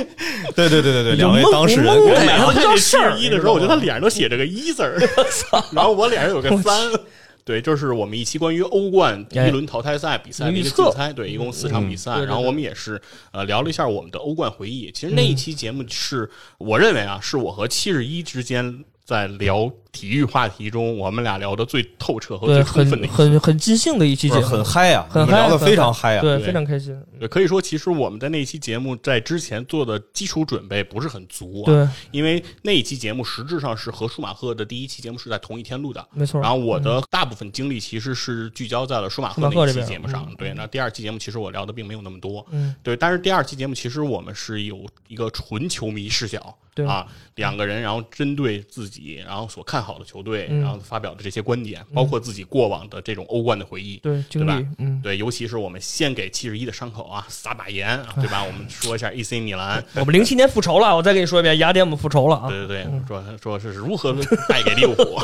[LAUGHS] 对对对对对，两位当事人我每次看见七十一的时候，我觉得他脸上都写着个一字儿，[LAUGHS] [LAUGHS] 然后我脸上有个三。对，这是我们一期关于欧冠第一轮淘汰赛比赛的一个竞猜，对，一共四场比赛，然后我们也是呃聊了一下我们的欧冠回忆。其实那一期节目是我认为啊，是我和七十一之间在聊体育话题中，我们俩聊的最透彻和，最充分的一期。很很很尽兴的一期节目，很嗨啊，很你们聊的嗨非常嗨啊。对，非常开心。对，可以说其实我们在那期节目在之前做的基础准备不是很足啊。对，因为那一期节目实质上是和舒马赫的第一期节目是在同一天录的。没错。然后我的大部分精力其实是聚焦在了舒马赫那一期节目上对。那第二期节目其实我聊的并没有那么多，嗯，对。但是第二期节目其实我们是有一个纯球迷视角，对啊，两个人然后针对自己然后所看好的球队，嗯然后发表的这些观点，包括自己过往的这种欧冠的回忆，对，对吧，嗯，对，尤其是我们先给七十一的伤口啊撒把盐，啊对吧？我们说一下 AC 米兰，[LAUGHS] 我们零七年复仇了，我再跟你说一遍，雅典我们复仇了啊。对对对，说说是如何败给利物浦，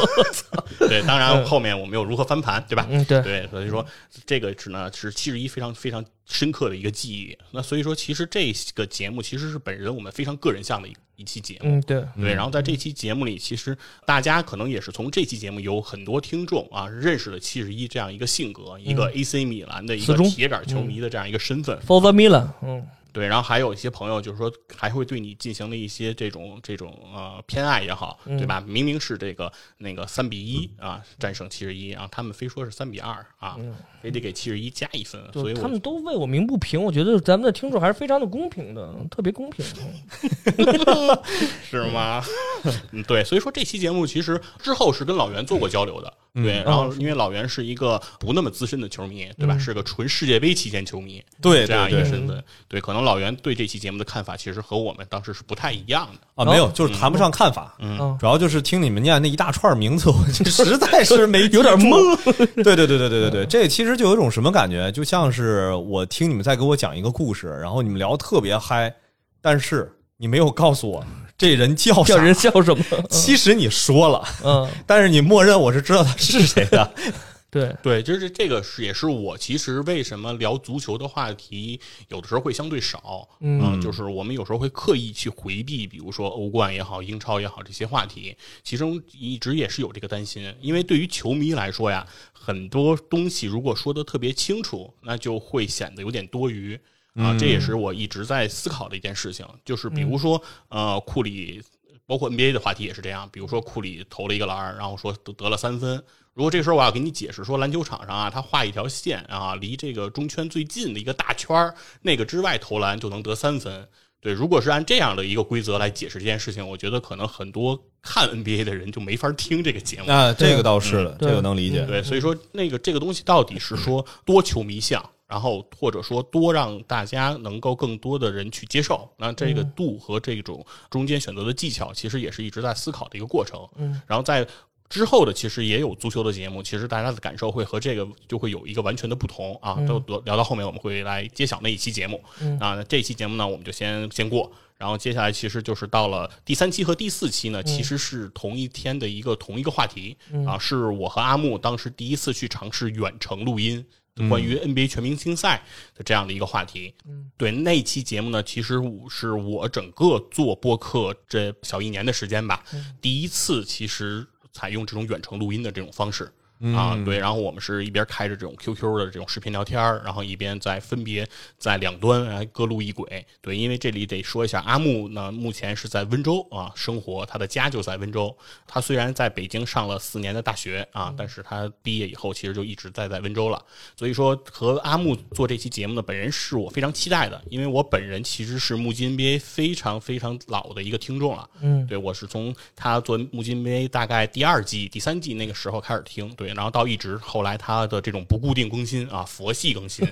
[LAUGHS] 对，当然后面我们又如何翻盘，对吧？嗯，对，对，所以说这个只呢是七十一非常非常深刻的一个记忆。那所以说，其实这个节目其实是本人我们非常个人向的一一期节目。嗯，对，对，然后在这期节目里，其实大家可能也是从这期节目有很多听众啊认识了七十一这样一个性格，一个 AC 米兰的一个铁杆球迷的这样一个身份。For the Milan，嗯，对，然后还有一些朋友就是说还会对你进行了一些这种这种呃偏爱也好，嗯对吧？明明是这个那个三比一啊战胜七十一啊，他们非说是三比二啊，非得给七十一加一分，所以他们都为我鸣不平，我觉得咱们的听众还是非常的公平的，特别公平。[LAUGHS] 是吗？[LAUGHS] 嗯，对，所以说这期节目其实之后是跟老袁做过交流的，对，然后因为老袁是一个不那么资深的球迷，对吧？是个纯世界杯期间球迷，对这样一个对对身份，对，可能老袁对这期节目的看法其实和我们当时是不太一样的。啊，没有，就是谈不上看法，嗯。主要就是听你们念那一大串名字，我就实在是 [LAUGHS] 没有点懵。对对对对对对对，这其实就有一种什么感觉，就像是我听你们在给我讲一个故事，然后你们聊特别嗨，但是你没有告诉我这人叫啥。叫人叫什么？其实你说了，嗯，但是你默认我是知道他是谁的。[LAUGHS] 对，对，就是这个是也是我其实为什么聊足球的话题有的时候会相对少，嗯就是我们有时候会刻意去回避，比如说欧冠也好、英超也好这些话题，其中一直也是有这个担心，因为对于球迷来说呀，很多东西如果说的特别清楚，那就会显得有点多余。啊，这也是我一直在思考的一件事情，就是比如说，呃，库里，包括 NBA 的话题也是这样，比如说库里投了一个篮儿，然后说得得了三分，如果这个时候我要给你解释说篮球场上啊，他画一条线啊，离这个中圈最近的一个大圈儿，那个之外投篮就能得三分。对，如果是按这样的一个规则来解释这件事情，我觉得可能很多看 NBA 的人就没法听这个节目。啊，这个倒是这个能理解。对，所以说那个这个东西到底是说多球迷向，然后或者说多让大家能够更多的人去接受，那这个度和这种中间选择的技巧，其实也是一直在思考的一个过程。嗯，然后在。之后的其实也有足球的节目，其实大家的感受会和这个就会有一个完全的不同啊。都都聊到后面我们会来揭晓那一期节目。嗯啊，那这一期节目呢，我们就先先过。然后接下来其实就是到了第三期和第四期呢，其实是同一天的一个同一个话题、啊，是我和阿木当时第一次去尝试远程录音。关于 NBA 全明星赛的这样的一个话题，嗯，对那期节目呢，其实我是我整个做播客这小一年的时间吧，第一次其实采用这种远程录音的这种方式。啊，对，然后我们是一边开着这种 QQ 的这种视频聊天儿然后一边在分别在两端来各路一轨。对，因为这里得说一下，阿木呢目前是在温州啊生活，他的家就在温州。他虽然在北京上了四年的大学啊，但是他毕业以后其实就一直待在温州了。所以说和阿木做这期节目呢，本人是我非常期待的，因为我本人其实是木金 NBA 非常非常老的一个听众了。嗯，对我是从他做木金 NBA 大概第二季、第三季那个时候开始听，对，然后到一直后来他的这种不固定更新啊，佛系更新，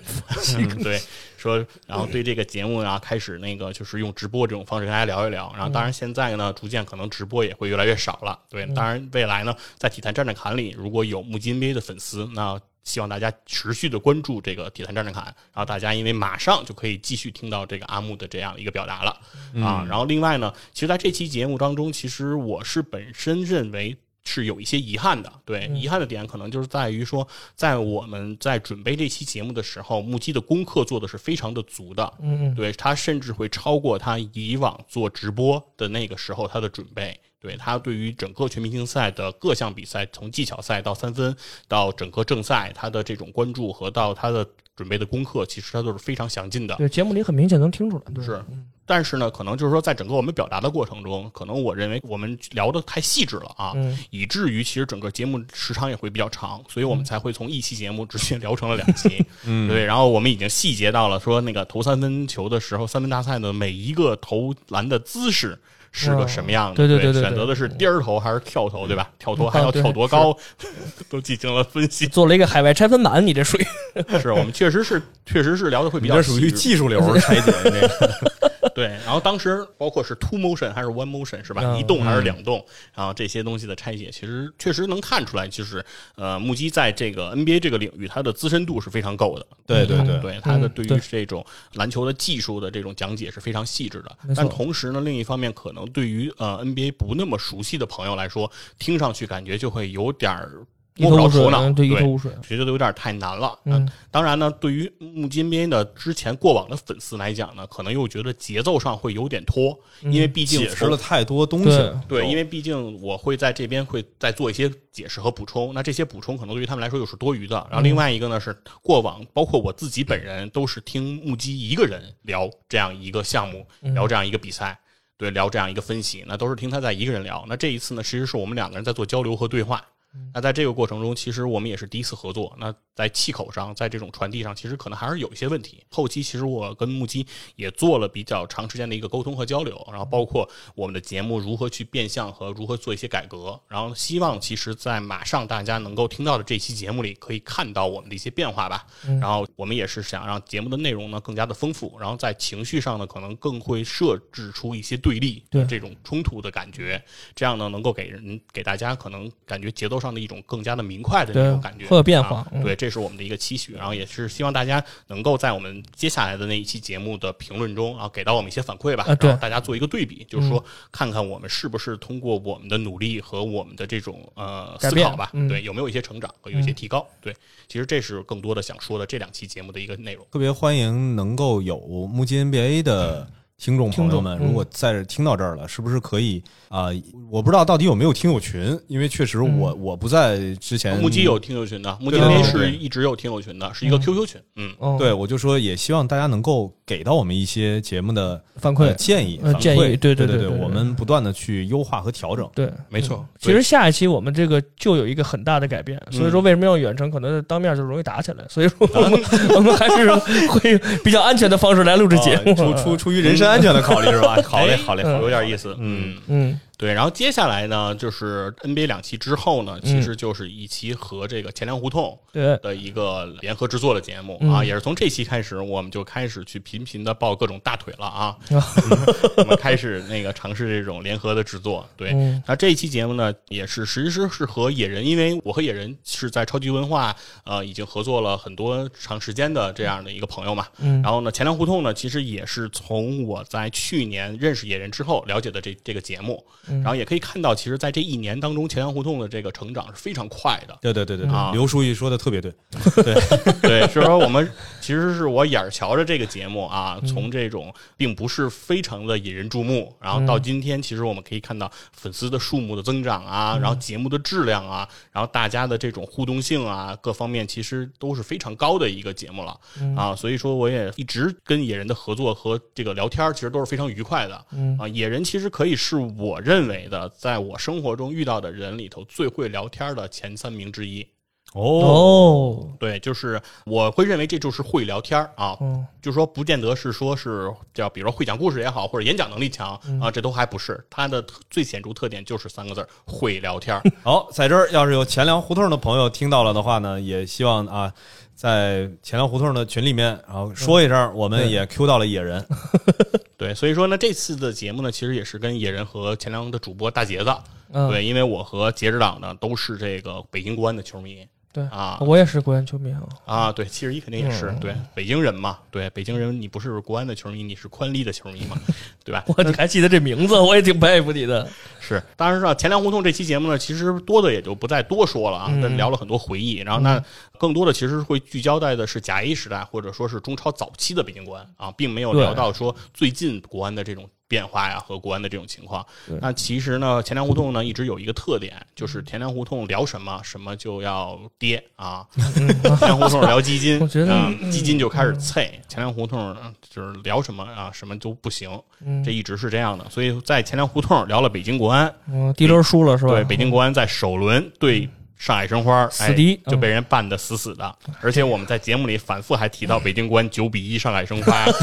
嗯 [LAUGHS] 对，说然后对这个节目啊开始那个就是用直播这种方式跟大家聊一聊，然后当然现在呢，逐渐可能直播也会越来越少了，对，当然未来呢，在体坛战战侃里如果有木金 NBA 的粉丝，那希望大家持续的关注这个体坛战战侃，然后大家因为马上就可以继续听到这个阿木的这样一个表达了啊。然后另外呢，其实在这期节目当中，其实我是本身认为。是有一些遗憾的，对，遗憾的点可能就是在于说，在我们在准备这期节目的时候，木基的功课做的是非常的足的，嗯嗯对他甚至会超过他以往做直播的那个时候他的准备。对他对于整个全明星赛的各项比赛，从技巧赛到三分到整个正赛，他的这种关注和到他的准备的功课，其实他都是非常详尽的。对，节目里很明显能听出来，对是，但是呢，可能就是说，在整个我们表达的过程中，可能我认为我们聊的太细致了啊，嗯以至于其实整个节目时长也会比较长，所以我们才会从一期节目直接聊成了两期。[LAUGHS] 嗯，对，然后我们已经细节到了说那个投三分球的时候，三分大赛的每一个投篮的姿势。是个什么样的？哦对对对对对选择的是颠儿头还是跳投，对吧？跳投还要跳多高，[LAUGHS] 都进行了分析。做了一个海外拆分版，你这属于 [LAUGHS] 是我们确实是确实是聊的会比较属于技术流拆解那个。[LAUGHS] 对，然后当时包括是 two motion 还是 one motion 是吧？嗯一动还是两动？然后这些东西的拆解，其实确实能看出来，就是呃，木基在这个 NBA 这个领域，他的资深度是非常够的。对对对嗯对，他的对于这种篮球的技术的这种讲解是非常细致的但同时呢，另一方面，可能对于呃 NBA 不那么熟悉的朋友来说，听上去感觉就会有点儿。摸不着头，脑，嗯对，一头雾水。觉得有点太难了。嗯，当然呢，对于木金 NBA 的之前过往的粉丝来讲呢，可能又觉得节奏上会有点拖，因为毕竟解释了太多东西了。对，因为毕竟我会在这边会再做一些解释和补充，那这些补充可能对于他们来说又是多余的。然后另外一个呢是过往，包括我自己本人都是听木基一个人聊这样一个项目，聊这样一个比赛，对，聊这样一个分析，那都是听他在一个人聊。那这一次呢，其实是我们两个人在做交流和对话。那在这个过程中，其实我们也是第一次合作。那在气口上，在这种传递上，其实可能还是有一些问题。后期其实我跟木基也做了比较长时间的一个沟通和交流，然后包括我们的节目如何去变相和如何做一些改革。然后希望其实，在马上大家能够听到的这期节目里，可以看到我们的一些变化吧。然后我们也是想让节目的内容呢更加的丰富，然后在情绪上呢，可能更会设置出一些对立对这种冲突的感觉，这样呢能够给人给大家可能感觉节奏上的一种更加的明快的那种感觉，会有变化对，这是我们的一个期许，然后也是希望大家能够在我们接下来的那一期节目的评论中，然后给到我们一些反馈吧，然后大家做一个对比，就是说看看我们是不是通过我们的努力和我们的这种呃思考吧，嗯对，有没有一些成长和有一些提高？对，其实这是更多的想说的这两期节目的一个内容。特别欢迎能够有木金 NBA 的听众朋友们，如果在这听到这儿了，是不是可以啊、我不知道到底有没有听友群，因为确实我、我不在之前木鸡有听友群的，木基对对 NBA 对是一直有听友群的，是一个 QQ 群，嗯，哦，对，我就说也希望大家能够给到我们一些节目的反馈。呃建议、呃反馈。建议对对对对对对我们不断的去优化和调整。对，没错。其实下一期我们这个就有一个很大的改变，所以说为什么要远程？可能当面就容易打起来，所以说我们 [LAUGHS] 我们还是会比较安全的方式来录制节目。啊出出出于人身安全的考虑是吧？[LAUGHS] 好嘞，好嘞有点意思，嗯。嗯对，然后接下来呢，就是 NBA 两期之后呢，嗯。其实就是一期和这个钱粮胡同对，的一个联合制作的节目嗯。啊，也是从这期开始，我们就开始去频频的抱各种大腿了啊，[LAUGHS] 我们开始那个尝试这种联合的制作。对，嗯。那这一期节目呢，也是实际是和野人，因为我和野人是在超级文化呃已经合作了很多长时间的这样的一个朋友嘛。嗯。然后呢，钱粮胡同呢，其实也是从我在去年认识野人之后了解的这这个节目，嗯然后也可以看到，其实在这一年当中，钱粮胡同的这个成长是非常快的。对对对对啊。对，刘书记说的特别对。对。[LAUGHS] 对，是说我们其实是我眼儿瞧着这个节目啊，嗯。从这种并不是非常的引人注目，然后到今天，其实我们可以看到粉丝的数目的增长嗯。啊，然后节目的质量啊，然后大家的这种互动性啊，各方面其实都是非常高的一个节目了。嗯。啊，所以说我也一直跟野人的合作和这个聊天其实都是非常愉快的。嗯。啊。野人其实可以是我认为的，在我生活中遇到的人里头最会聊天的前三名之一。哦，哦对，就是我会认为这就是会聊天啊，嗯就是说不见得是说是叫，比如说会讲故事也好，或者演讲能力强啊，这都还不是。他的最显著特点就是三个字儿：会聊天儿。好，在这儿要是有钱粮胡同的朋友听到了的话呢，也希望啊，在钱粮胡同的群里面，然后说一声，我们也 Q 到了野人。[LAUGHS] 对，所以说呢，这次的节目呢，其实也是跟野人和钱粮的主播大杰子，嗯。对，因为我和杰指导呢都是这个北京国安的球迷对啊我也是国安球迷啊。啊，对，七十一肯定也是嗯对北京人嘛，对北京人，你不是国安的球迷，你是宽利的球迷嘛，[LAUGHS] 对吧？我你还记得这名字，我也挺佩服你的。[LAUGHS] 是，当然了，钱粮胡同这期节目呢，其实多的也就不再多说了啊，嗯那聊了很多回忆，然后那更多的其实会聚焦在的是甲 A 时代或者说是中超早期的北京国安啊，并没有聊到说最近国安的这种变化呀和国安的这种情况。那其实呢，钱粮胡同呢一直有一个特点，就是钱粮胡同聊什么什么就要跌啊，[LAUGHS] 钱粮胡同聊基金，[LAUGHS] 我觉得啊基金就开始脆，钱粮胡同就是聊什么啊什么都不行，嗯这一直是这样的。所以在钱粮胡同聊了北京国安。嗯，第一轮输了是吧？对，北京国安在首轮对上海申花死敌哎、就被人办的死死的。而且我们在节目里反复还提到北京国安九比一上海申花。[LAUGHS]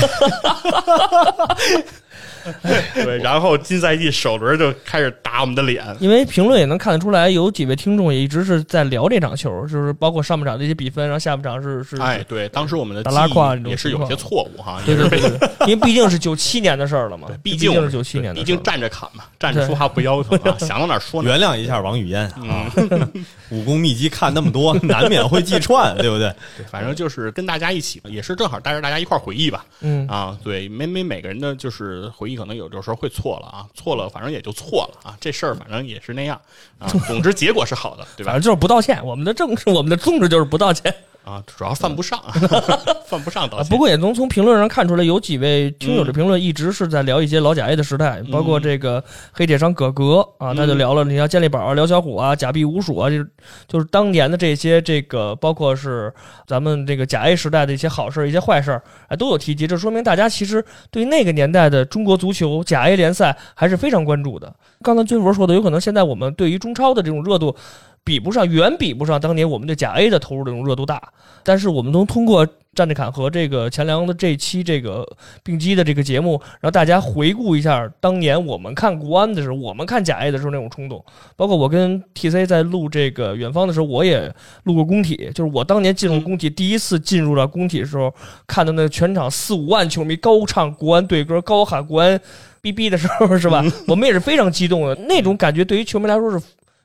对，然后新赛季首轮就开始打我们的脸。因为评论也能看得出来，有几位听众也一直是在聊这场球，就是包括上半场的一些比分，然后下半场是是，哎，对，当时我们的打拉胯也是有些错误哈，[LAUGHS] 对也是被对对对，因为毕竟是九七年的事儿了嘛，毕竟竟是九七年的毕竟站着砍嘛，站着说话不腰疼啊，[LAUGHS] 想到哪说哪。原谅一下王语嫣啊，嗯，武功秘籍看那么多，难免会记串，对不对？[LAUGHS] 对，反正就是跟大家一起，也是正好带着大家一块儿回忆吧。嗯啊，对，每每每个人的就是回忆可能有的时候会错了啊，错了反正也就错了啊，这事儿反正也是那样啊。总之结果是好的，对吧反正？就是不道歉。我们的政我们的宗旨就是不道歉。啊，主要犯不上，[LAUGHS] 犯不上道啊，歉。不过也能从评论上看出来，有几位听友的评论一直是在聊一些老甲 A 的时代，包括这个黑铁商葛格啊，他就聊了，你像健力宝啊、辽小虎啊、假币五鼠啊，就是就是当年的这些这个，包括是咱们这个甲 A 时代的一些好事儿、一些坏事儿，哎，都有提及。这说明大家其实对那个年代的中国足球甲 A 联赛还是非常关注的。刚才军博说的，有可能现在我们对于中超的这种热度。比不上，远比不上当年我们对甲 A 的投入这种热度大。但是我们能通过战地侃和这个钱粮的这期这个并机的这个节目，让大家回顾一下当年我们看国安的时候，我们看甲 A 的时候那种冲动。包括我跟 TC 在录这个远方的时候，我也录过工体，就是我当年进入工体，第一次进入到工体的时候，看到那全场四五万球迷高唱国安队歌，高喊国安逼逼的时候，是吧？我们也是非常激动的，[LAUGHS] 那种感觉对于球迷来说是。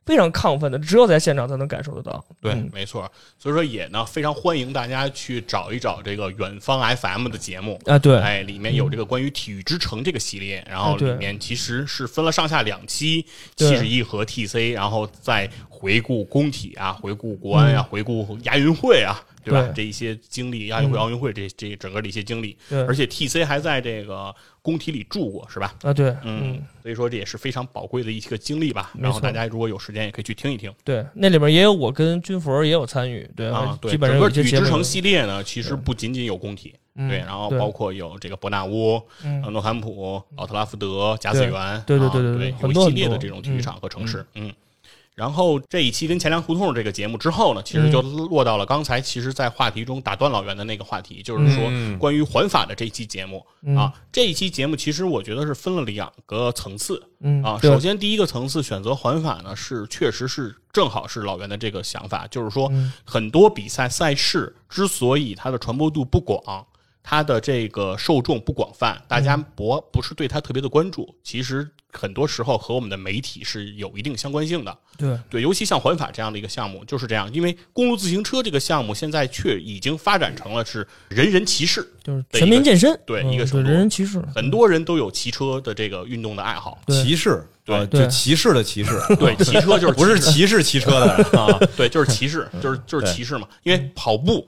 非常亢奋的，只有在现场才能感受得到。对，嗯没错。所以说也呢，非常欢迎大家去找一找这个远方 FM 的节目。啊，对，哎，里面有这个关于体育之城这个系列，然后里面其实是分了上下两期，七十一和 TC，然后再回顾工体啊，回顾国安啊，回顾亚运会啊，对吧？这一些经历，亚运会、奥运会这这整个的一些经历，对而且 TC 还在这个工体里住过，是吧？啊，对，嗯，所以说这也是非常宝贵的一个经历吧。然后大家如果有时间，也可以去听一听。对，那里面也有我跟军佛也有参与，对，啊，对，基本上整个体育之城系列呢，其实不仅仅有工体，嗯对，然后包括有这个伯纳乌、嗯呃诺坎普、奥特拉福德、甲子园，对对啊对，对对一系列的这种体育场和城市，嗯。然后这一期跟钱粮胡同这个节目之后呢，其实就落到了刚才其实，在话题中打断老袁的那个话题，就是说嗯关于环法的这一期节目嗯。啊。这一期节目其实我觉得是分了两个层次，嗯啊，首先第一个层次选择环法呢，是确实是正好是老袁的这个想法，就是说嗯很多比赛赛事之所以它的传播度不广，它的这个受众不广泛，大家不不是对它特别的关注，其实很多时候和我们的媒体是有一定相关性的。对，对，尤其像环法这样的一个项目就是这样，因为公路自行车这个项目现在却已经发展成了是人人骑士，就是全民健身，对嗯一个程度。人人骑士，很多人都有骑车的这个运动的爱好。骑士，对就骑士的骑士，对，骑车就是不是骑士。骑车的 [LAUGHS] 啊，对，就是骑士，就是就是骑士嘛。因为跑步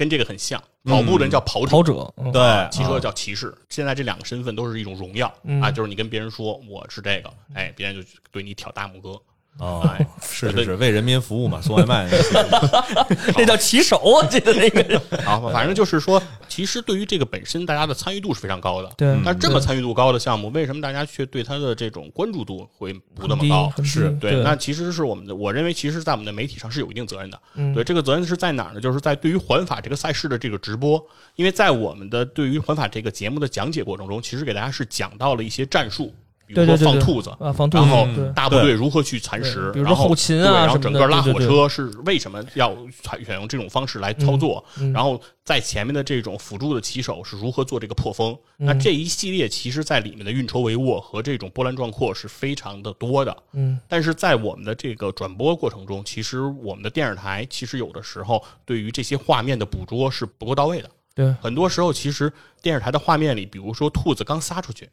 跟这个很像，跑步的人叫跑者，跑者，嗯。对，骑车啊叫骑士。现在这两个身份都是一种荣耀。嗯。啊，就是你跟别人说我是这个，哎，别人就对你挑大拇哥。哦 [LAUGHS] 哎，是是是，为人民服务嘛，送外卖。[LAUGHS] [LAUGHS] 那叫骑手，我记得那个，好，反正就是说，其实对于这个本身，大家的参与度是非常高的。对，但这么参与度高的项目，为什么大家却对它的这种关注度会不那么高？是对，那其实是我们的，我认为其实，在我们的媒体上是有一定责任的。嗯对，这个责任是在哪儿呢？就是在对于环法这个赛事的这个直播，因为在我们的对于环法这个节目的讲解过程中，其实给大家是讲到了一些战术，比如说放兔子。啊，放兔子，然后大部队如何去蚕食，比如说然后后勤啊对然后整个拉火车是为什么要采选用这种方式来操作？然后在前面的这种辅助的骑手是如何做这个破风？嗯那这一系列其实在里面的运筹帷幄和这种波澜壮阔是非常的多的。嗯，但是在我们的这个转播过程中，其实我们的电视台其实有的时候对于这些画面的捕捉是不够到位的。对，很多时候，其实电视台的画面里，比如说兔子刚撒出去，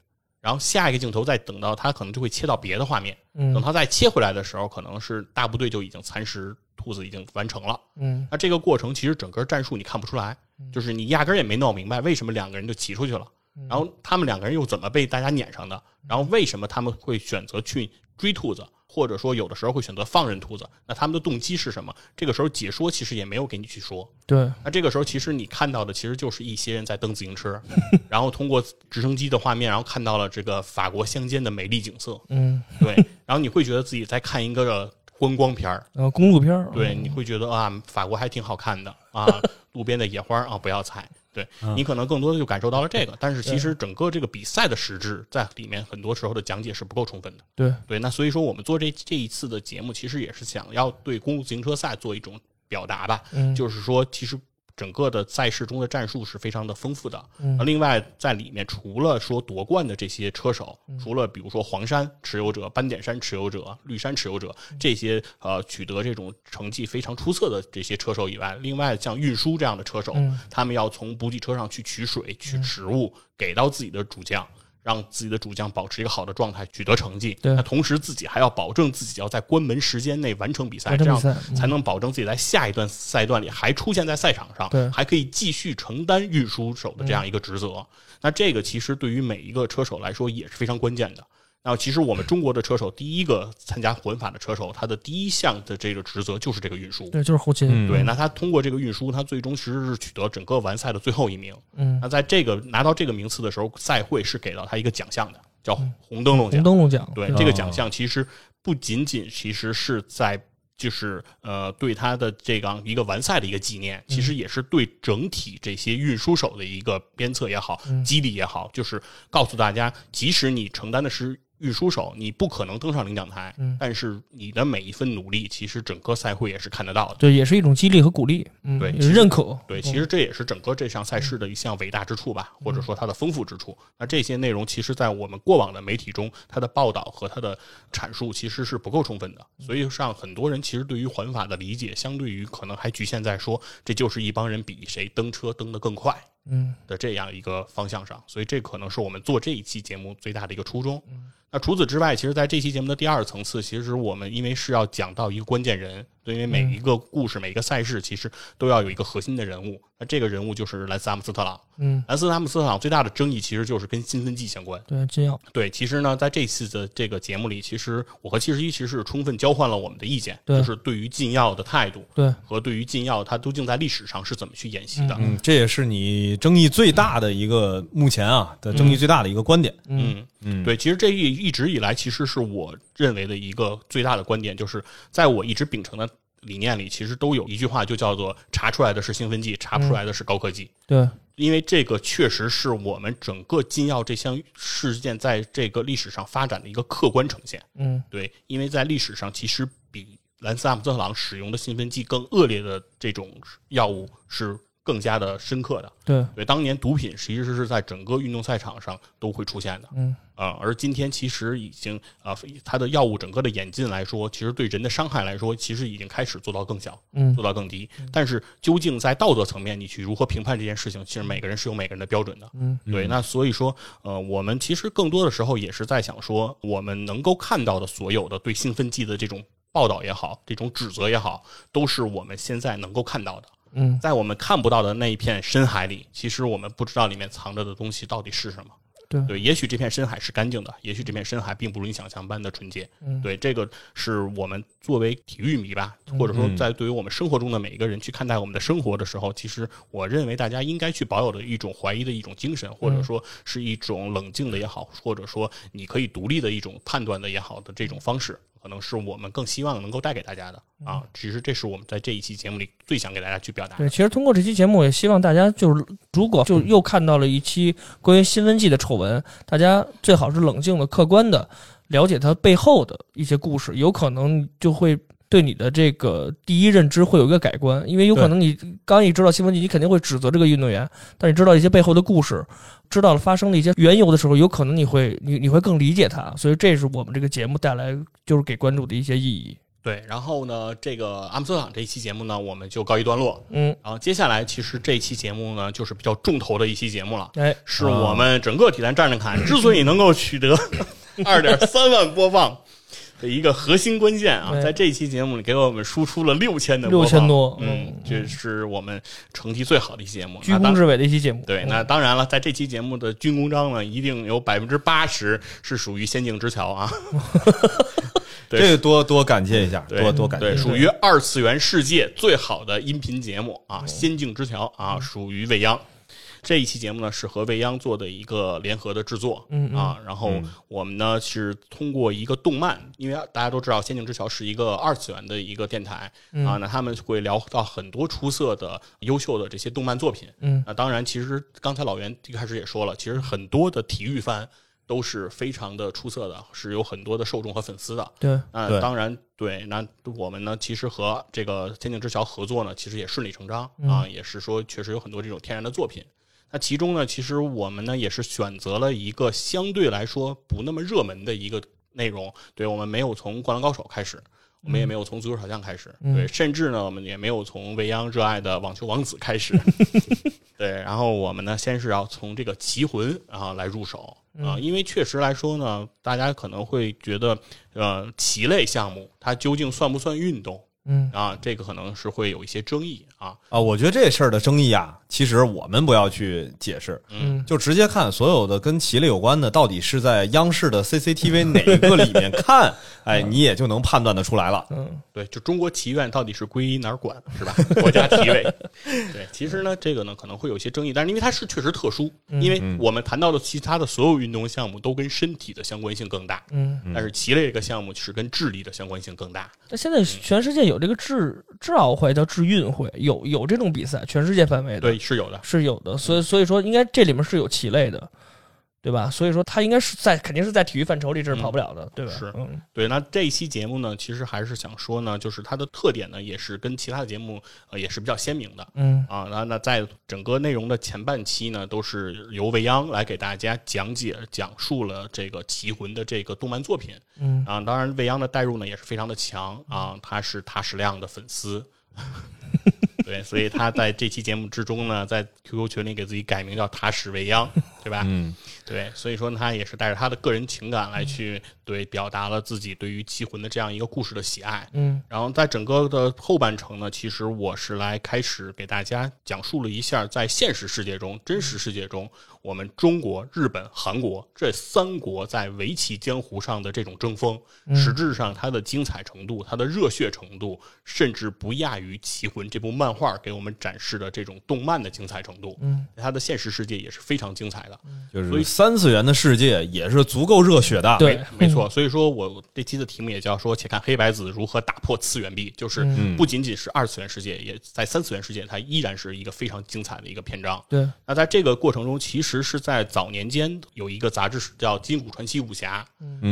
然后下一个镜头再等到他可能就会切到别的画面，等嗯它再切回来的时候，可能是大部队就已经蚕食兔子已经完成了。嗯。那这个过程其实整个战术你看不出来，就是你压根儿也没闹明白为什么两个人就骑出去了，然后他们两个人又怎么被大家撵上的，然后为什么他们会选择去追兔子，或者说有的时候会选择放任兔子，那他们的动机是什么？这个时候解说其实也没有给你去说，对，那这个时候其实你看到的其实就是一些人在蹬自行车，[LAUGHS] 然后通过直升机的画面，然后看到了这个法国乡间的美丽景色，嗯，对，[LAUGHS] 然后你会觉得自己在看一个观光片儿。公路片儿，对，你会觉得啊，法国还挺好看的啊，[LAUGHS] 路边的野花啊，不要采。对你可能更多的就感受到了这个，但是其实整个这个比赛的实质在里面，很多时候的讲解是不够充分的。对，对，那所以说我们做这这一次的节目，其实也是想要对公路自行车赛做一种表达吧，嗯。就是说其实。整个的赛事中的战术是非常的丰富的，嗯。那另外在里面除了说夺冠的这些车手，嗯。除了比如说黄山持有者、斑点山持有者、绿山持有者嗯。这些呃取得这种成绩非常出色的这些车手以外，另外像运输这样的车手，嗯。他们要从补给车上去取水、取食物给到自己的主将。让自己的主将保持一个好的状态，取得成绩。对那同时自己还要保证自己要在关门时间内完成比赛，这样才能保证自己在下一段赛段里还出现在赛场上，对还可以继续承担运输手的这样一个职责。那这个其实对于每一个车手来说也是非常关键的。那其实我们中国的车手，第一个参加混法的车手，他的第一项的这个职责就是这个运输。对，就是后勤。嗯对，那他通过这个运输，他最终其实是取得整个完赛的最后一名。嗯，那在这个拿到这个名次的时候，赛会是给到他一个奖项的，叫红灯笼奖红奖。灯笼奖。对，哦这个奖项其实不仅仅其实是在就是呃对他的这样一个完赛的一个纪念，其实也是对整体这些运输手的一个鞭策也好，激励也好，就是告诉大家，即使你承担的是。运输手，你不可能登上领奖台，但是你的每一份努力，其实整个赛会也是看得到的。对，也是一种激励和鼓励。对认可。对，其实这也是整个这项赛事的一项伟大之处吧，或者说它的丰富之处。那这些内容其实，在我们过往的媒体中，它的报道和它的阐述其实是不够充分的。所以，让很多人其实对于环法的理解，相对于可能还局限在说，这就是一帮人比谁蹬车蹬得更快。嗯的这样一个方向上，所以这可能是我们做这一期节目最大的一个初衷。那除此之外，其实在这期节目的第二层次，其实我们因为是要讲到一个关键人，对，因为每一个故事、每一个赛事，其实都要有一个核心的人物。那这个人物就是莱斯阿姆斯特朗。嗯，莱斯阿姆斯特朗最大的争议其实就是跟兴奋剂相关。对，金耀。对，其实呢，在这次的这个节目里，其实我和七十一其实是充分交换了我们的意见，就是对于禁药的态度对，和对于禁药它究竟在历史上是怎么去演习的。嗯，这也是你争议最大的一个目前啊的争议最大的一个观点。嗯嗯，对，其实这一一直以来，其实是我认为的一个最大的观点，就是在我一直秉承的理念里，其实都有一句话，就叫做“查出来的是兴奋剂，查不出来的是高科技”对，因为这个确实是我们整个禁药这项事件在这个历史上发展的一个客观呈现。嗯对，因为在历史上，其实比兰斯阿姆斯特朗使用的兴奋剂更恶劣的这种药物是更加的深刻的。对，对，当年毒品其实是在整个运动赛场上都会出现的。嗯啊、而今天其实已经啊、它的药物整个的演进来说，其实对人的伤害来说，其实已经开始做到更小，嗯做到更低。但是究竟在道德层面，你去如何评判这件事情，其实每个人是有每个人的标准的。嗯，对。那所以说，呃，我们其实更多的时候也是在想说，我们能够看到的所有的对兴奋剂的这种报道也好，这种指责也好，都是我们现在能够看到的。嗯，在我们看不到的那一片深海里，其实我们不知道里面藏着的东西到底是什么。对对，也许这片深海是干净的，也许这片深海并不如你想象般的纯洁。嗯对，这个是我们作为体育迷吧，或者说在对于我们生活中的每一个人去看待我们的生活的时候，其实我认为大家应该去保有的一种怀疑的一种精神，或者说是一种冷静的也好，或者说你可以独立的一种判断的也好的这种方式。可能是我们更希望能够带给大家的啊，其实这是我们在这一期节目里最想给大家去表达的对，。其实通过这期节目，也希望大家就是，如果就又看到了一期关于新闻记的丑闻，大家最好是冷静的、客观的了解它背后的一些故事，有可能就会对你的这个第一认知会有一个改观，因为有可能你刚一知道兴奋剂，你肯定会指责这个运动员，但你知道一些背后的故事，知道了发生的一些缘由的时候，有可能你会你你会更理解他，所以这是我们这个节目带来就是给观众的一些意义。对，然后呢，这个阿姆斯特朗这一期节目呢，我们就告一段落。嗯，然后接下来，其实这一期节目呢，就是比较重头的一期节目了，哎，是我们整个体坛战战侃 [LAUGHS] 之所以能够取得 [LAUGHS] 二点三万播放的一个核心关键啊，在这一期节目里给我们输出了六千的播放6000多嗯嗯，这是我们成绩最好的一期节目。居那当功至伟的一期节目。对，那当然了，在这期节目的军功章呢，一定有百分之八十是属于《仙境之桥》啊。[LAUGHS] 对这个多多感谢一下，多多感谢对，属于二次元世界最好的音频节目啊，《仙境之桥》啊，属于未央。这一期节目呢是和未央做的一个联合的制作，嗯嗯啊，然后我们呢是通过一个动漫，因为大家都知道《仙境之桥》是一个二次元的一个电台嗯啊，那他们会聊到很多出色的、优秀的这些动漫作品。嗯那当然，其实刚才老袁一开始也说了，其实很多的体育番都是非常的出色的，是有很多的受众和粉丝的。对，那对当然，对，那我们呢，其实和这个《天境之桥》合作呢，其实也顺理成章嗯啊，也是说确实有很多这种天然的作品。那其中呢，其实我们呢也是选择了一个相对来说不那么热门的一个内容，对我们没有从《灌篮高手》开始，我们也没有从足球小将开始，嗯。对，甚至呢，我们也没有从未央热爱的网球王子开始，[LAUGHS] 对，然后我们呢，先是要从这个棋魂啊来入手啊，因为确实来说呢，大家可能会觉得，呃，棋类项目它究竟算不算运动嗯啊？这个可能是会有一些争议啊，啊，我觉得这事儿的争议啊，其实我们不要去解释，嗯就直接看所有的跟棋类有关的，到底是在央视的 CCTV [LAUGHS] 哪一个里面看，哎，你也就能判断得出来了。嗯对，就中国棋院到底是归哪儿管是吧？国家体委。对，其实呢，这个呢可能会有一些争议，但是因为它是确实特殊，因为我们谈到的其他的所有运动项目都跟身体的相关性更大，嗯，但是棋类这个项目是跟智力的相关性更大。那现在全世界有这个智智奥会叫智运会，有有这种比赛，全世界范围的，对，是有的。是有的，所以所以说应该这里面是有棋类的，对吧？所以说他应该是在肯定是在体育范畴里，这是跑不了的，对吧？是嗯对，那这一期节目呢，其实还是想说呢，就是它的特点呢，也是跟其他的节目呃也是比较鲜明的。嗯啊，那那在整个内容的前半期呢，都是由未央来给大家讲解、讲述了这个《棋魂》的这个动漫作品嗯啊。当然，未央的代入呢也是非常的强啊，他是踏实亮的粉丝，[LAUGHS] 对，所以他在这期节目之中呢，在 QQ 群里给自己改名叫踏实未央，对吧？嗯，对，所以说呢他也是带着他的个人情感来去对表达了自己对于《棋魂》的这样一个故事的喜爱。嗯然后在整个的后半程呢，其实我是来开始给大家讲述了一下在现实世界中、真实世界中，我们中国、日本、韩国这三国在围棋江湖上的这种争锋，实质上它的精彩程度、它的热血程度，甚至不亚于《棋魂》这部漫画给我们展示的这种动漫的精彩程度。嗯，它的现实世界也是非常精彩的。就是三次元的世界也是足够热血的。对没错，所以说我这期的题目也叫说，且看黑白子如何打破次元壁，就是不仅仅是二次元世界，也在三次元世界，它依然是一个非常精彩的一个篇章。对，那在这个过程中，其实是在早年间有一个杂志叫《金谷传奇武侠》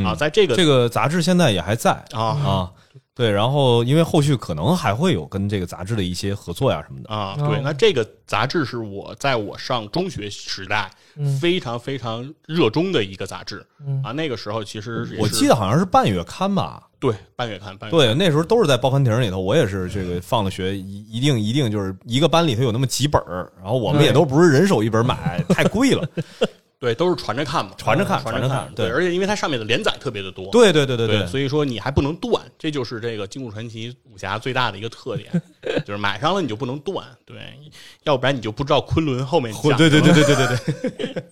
啊，在这个这个杂志现在也还在啊啊。对，然后因为后续可能还会有跟这个杂志的一些合作呀什么的。啊，哦对，那这个杂志是我在我上中学时代非常非常热衷的一个杂志啊。那个时候其实我记得好像是半月刊吧。对半月刊，半月刊对，那时候都是在报刊亭里头，我也是这个放了学一一定一定就是一个班里头有那么几本儿，然后我们也都不是人手一本买，[LAUGHS] 太贵了。对，都是传着看嘛，传着看传着看对，而且因为它上面的连载特别的多，对对对对对，所以说你还不能断，这就是这个《金谷传奇》武侠最大的一个特点，[LAUGHS] 就是买上了你就不能断，对，要不然你就不知道昆仑后面讲 [LAUGHS] 对对对对对对对，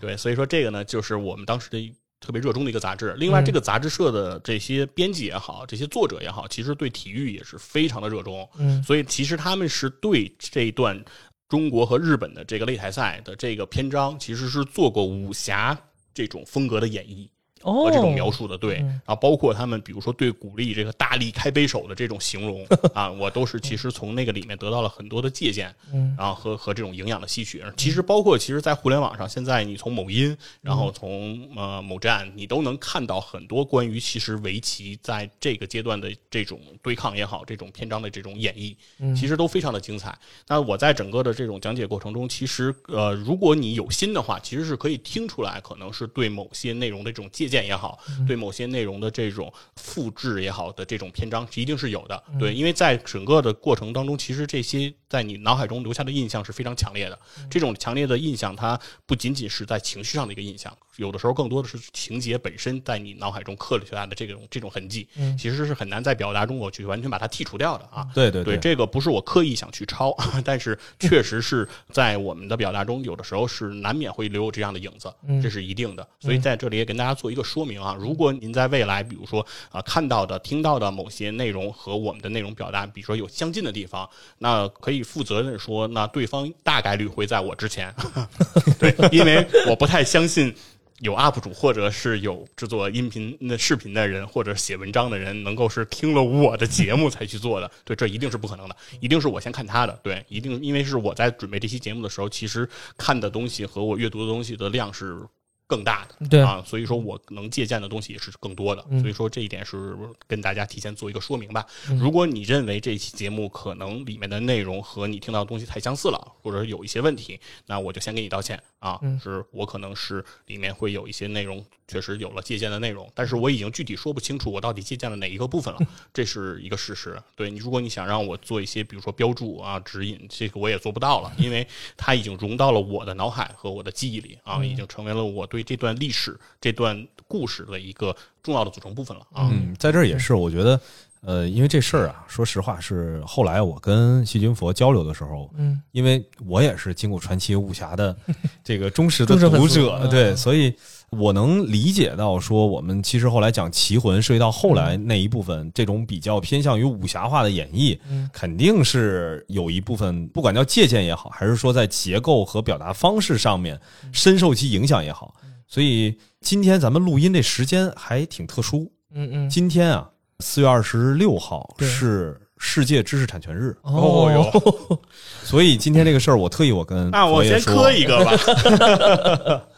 [LAUGHS] 对，所以说这个呢，就是我们当时的特别热衷的一个杂志。另外，这个杂志社的这些编辑也好，这些作者也好，其实对体育也是非常的热衷，嗯。所以其实他们是对这一段中国和日本的这个擂台赛的这个篇章，其实是做过武侠这种风格的演绎。哦。和这种描述的，对，嗯。然后包括他们比如说对鼓励这个大力开杯手的这种形容 [LAUGHS] 啊，我都是其实从那个里面得到了很多的借鉴，嗯。然后和和这种营养的吸取。其实包括其实，在互联网上，现在你从某音，然后从呃某站，你都能看到很多关于其实围棋在这个阶段的这种对抗也好，这种篇章的这种演绎，其实都非常的精彩。那我在整个的这种讲解过程中，其实呃，如果你有心的话，其实是可以听出来，可能是对某些内容的这种借鉴也好，对某些内容的这种复制也好的这种篇章，一定是有的。对，因为在整个的过程当中，其实这些在你脑海中留下的印象是非常强烈的。这种强烈的印象，它不仅仅是在情绪上的一个印象，有的时候更多的是情节本身在你脑海中刻留下的这种这种痕迹，其实是很难在表达中我去完全把它剔除掉的啊。对对对，这个不是我刻意想去抄，但是确实是在我们的表达中，有的时候是难免会留有这样的影子，这是一定的。所以在这里也跟大家做一个说明啊，如果您在未来，比如说啊、看到的、听到的某些内容和我们的内容表达，比如说有相近的地方，那可以负责任说，那对方大概率会在我之前，[LAUGHS] 对，因为我不太相信。有 UP 主或者是有制作音频、那视频的人，或者写文章的人，能够是听了我的节目才去做的，对，这一定是不可能的，一定是我先看他的，对，一定因为是我在准备这期节目的时候，其实看的东西和我阅读的东西的量是更大的，对啊，所以说我能借鉴的东西也是更多的，嗯所以说这一点是跟大家提前做一个说明吧。嗯如果你认为这期节目可能里面的内容和你听到的东西太相似了，或者有一些问题，那我就先给你道歉啊，嗯是我可能是里面会有一些内容确实有了借鉴的内容，但是我已经具体说不清楚我到底借鉴了哪一个部分了，[LAUGHS] 这是一个事实。对你，如果你想让我做一些比如说标注啊、指引，这个我也做不到了，因为它已经融到了我的脑海和我的记忆里啊，已经成为了我对这段历史、这段故事的一个重要的组成部分了啊。嗯，在这儿也是，我觉得，呃，因为这事儿啊，说实话是后来我跟细菌佛交流的时候，嗯，因为我也是《金谷传奇》武侠的 [LAUGHS] 这个忠实的读者，嗯对，所以我能理解到说，我们其实后来讲奇魂涉及到后来那一部分这种比较偏向于武侠化的演绎，嗯肯定是有一部分不管叫借鉴也好，还是说在结构和表达方式上面深受其影响也好，所以今天咱们录音这时间还挺特殊，嗯嗯，今天啊，四月二十六号是世界知识产权日，哦。哟，[LAUGHS] 所以今天这个事儿，我特意我跟那我先磕一个吧。[LAUGHS]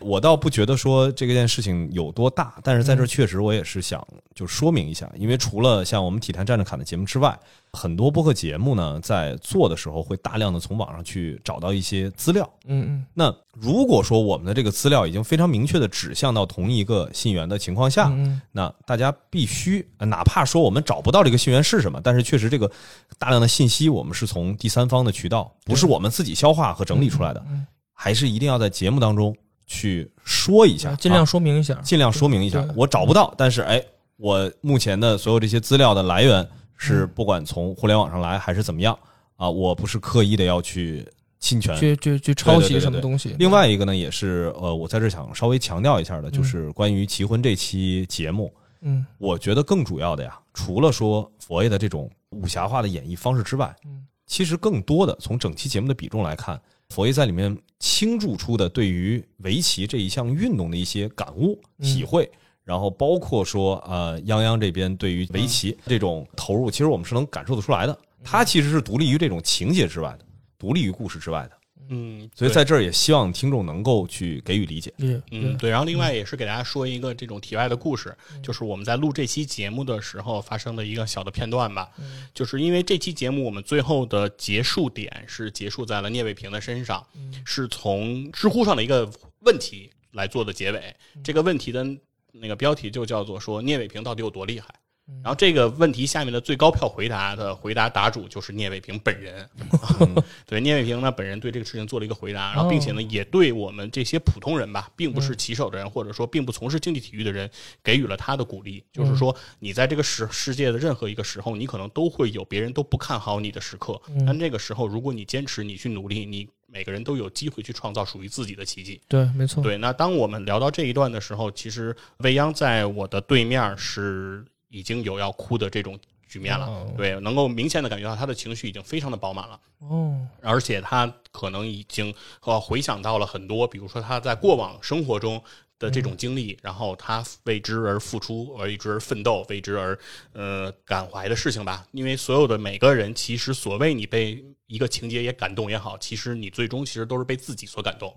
我倒不觉得说这件事情有多大，但是在这儿确实我也是想就说明一下，因为除了像我们体坛站着侃的节目之外，很多播客节目呢在做的时候会大量的从网上去找到一些资料。嗯嗯。那如果说我们的这个资料已经非常明确的指向到同一个信源的情况下，嗯那大家必须，呃哪怕说我们找不到这个信源是什么，但是确实这个大量的信息我们是从第三方的渠道，不是我们自己消化和整理出来的，嗯。还是一定要在节目当中去说一下，嗯，尽量啊说明一下，尽量说明一下。我找不到，但是哎，我目前的所有这些资料的来源是嗯不管从互联网上来还是怎么样啊，我不是刻意的要去侵权。去去去抄袭什么东西。另外一个呢，也是呃，我在这想稍微强调一下的，就是关于奇婚这期节目，嗯我觉得更主要的呀，除了说佛爷的这种武侠化的演绎方式之外，嗯其实更多的从整期节目的比重来看，佛爷在里面倾注出的对于围棋这一项运动的一些感悟、嗯体会，然后包括说呃，泱泱这边对于围棋这种投入，其实我们是能感受得出来的。它其实是独立于这种情节之外的，独立于故事之外的。嗯，所以在这儿也希望听众能够去给予理解。嗯嗯，对，然后另外也是给大家说一个这种题外的故事，嗯就是我们在录这期节目的时候发生的一个小的片段吧。嗯就是因为这期节目我们最后的结束点是结束在了聂卫平的身上，嗯是从知乎上的一个问题来做的结尾。嗯这个问题的那个标题就叫做说聂卫平到底有多厉害。嗯。然后这个问题下面的最高票回答的回答答主就是聂卫平本人，[LAUGHS] 对聂卫平呢本人对这个事情做了一个回答，然后并且呢也对我们这些普通人吧，并不是棋手的人或者说并不从事竞技体育的人给予了他的鼓励，就是说你在这个世世界的任何一个时候，你可能都会有别人都不看好你的时刻，但这个时候如果你坚持，你去努力，你每个人都有机会去创造属于自己的奇迹。对，没错。对，那当我们聊到这一段的时候，其实未央在我的对面是已经有要哭的这种局面了。哦对，能够明显的感觉到他的情绪已经非常的饱满了，哦，而且他可能已经呃回想到了很多，比如说他在过往生活中。的这种经历，然后他为之而付出，为之而奋斗，为之而呃感怀的事情吧。因为所有的每个人，其实所谓你被一个情节也感动也好，其实你最终其实都是被自己所感动。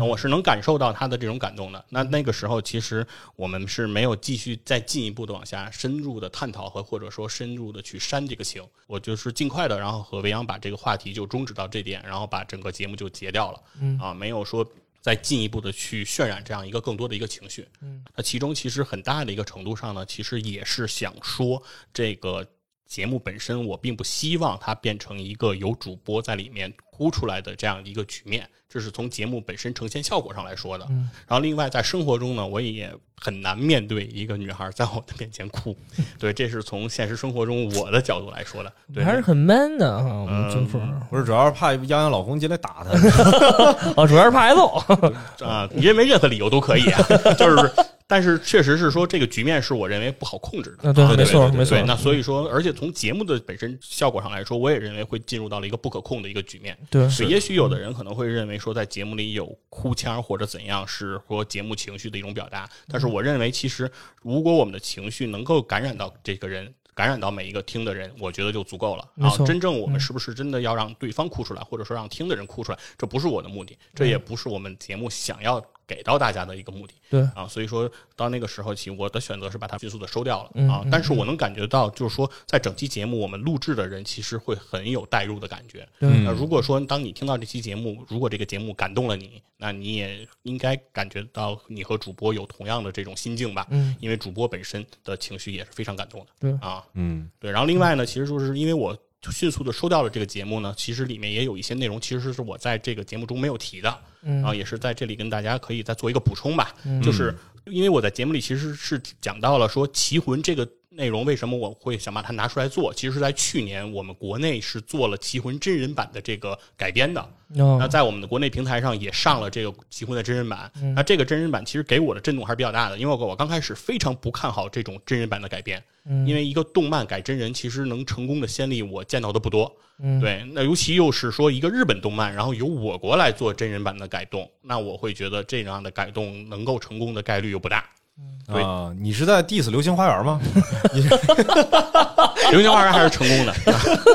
我是能感受到他的这种感动的。那那个时候，其实我们是没有继续再进一步的往下深入的探讨和或者说深入的去删这个情。我就是尽快的，然后和维扬把这个话题就终止到这点，然后把整个节目就结掉了。嗯啊，没有说。再进一步的去渲染这样一个更多的一个情绪，嗯，那其中其实很大的一个程度上呢，其实也是想说这个节目本身，我并不希望它变成一个有主播在里面哭出来的这样一个局面，这是从节目本身呈现效果上来说的。嗯然后另外在生活中呢，我也很难面对一个女孩在我的面前哭，[LAUGHS] 对，这是从现实生活中我的角度来说的。对，还是很 man 的哈，我们军嗯峰不是，主要是怕泱泱老公进来打他。啊，[LAUGHS] 主要是怕挨揍。[LAUGHS] 啊，你认为任何理由都可以啊，就是，但是确实是说这个局面是我认为不好控制的。啊对啊没错没错，那所以说，而且从节目的本身效果上来说，我也认为会进入到了一个不可控的一个局面。对，对，也许有的人可能会认为说，在节目里有哭腔或者怎样，是说节目情绪的一种表达。但是我认为，其实如果我们的情绪能够感染到这个人，感染到每一个听的人，我觉得就足够了。没错啊，真正我们是不是真的要让对方哭出来，或者说让听的人哭出来，这不是我的目的，这也不是我们节目想要给到大家的一个目的。对啊，所以说到那个时候起，我的选择是把它迅速的收掉了嗯啊。但是我能感觉到，就是说在整期节目我们录制的人其实会很有代入的感觉。对那如果说当你听到这期节目，如果这个节目感动了你，那你也应该感觉到你和主播有同样的这种心境吧？嗯，因为主播本身的情绪也是非常感动的。对啊，嗯对。然后另外呢，其实就是因为我迅速的收掉了这个节目呢，其实里面也有一些内容，其实是我在这个节目中没有提的，嗯然后也是在这里跟大家可以再做一个补充吧。就是因为我在节目里其实是讲到了说《棋魂》这个内容，为什么我会想把它拿出来做？其实是在去年我们国内是做了《棋魂》真人版的这个改编的。那哦，在我们的国内平台上也上了这个《棋魂》的真人版。那这个真人版其实给我的震动还是比较大的，因为我我刚开始非常不看好这种真人版的改编，因为一个动漫改真人其实能成功的先例我见到的不多。嗯对，那尤其又是说一个日本动漫，然后由我国来做真人版的改动，那我会觉得这样的改动能够成功的概率又不大。对。啊，你是在 diss《流星花园》吗？[LAUGHS] [LAUGHS] 流星花园还是成功的，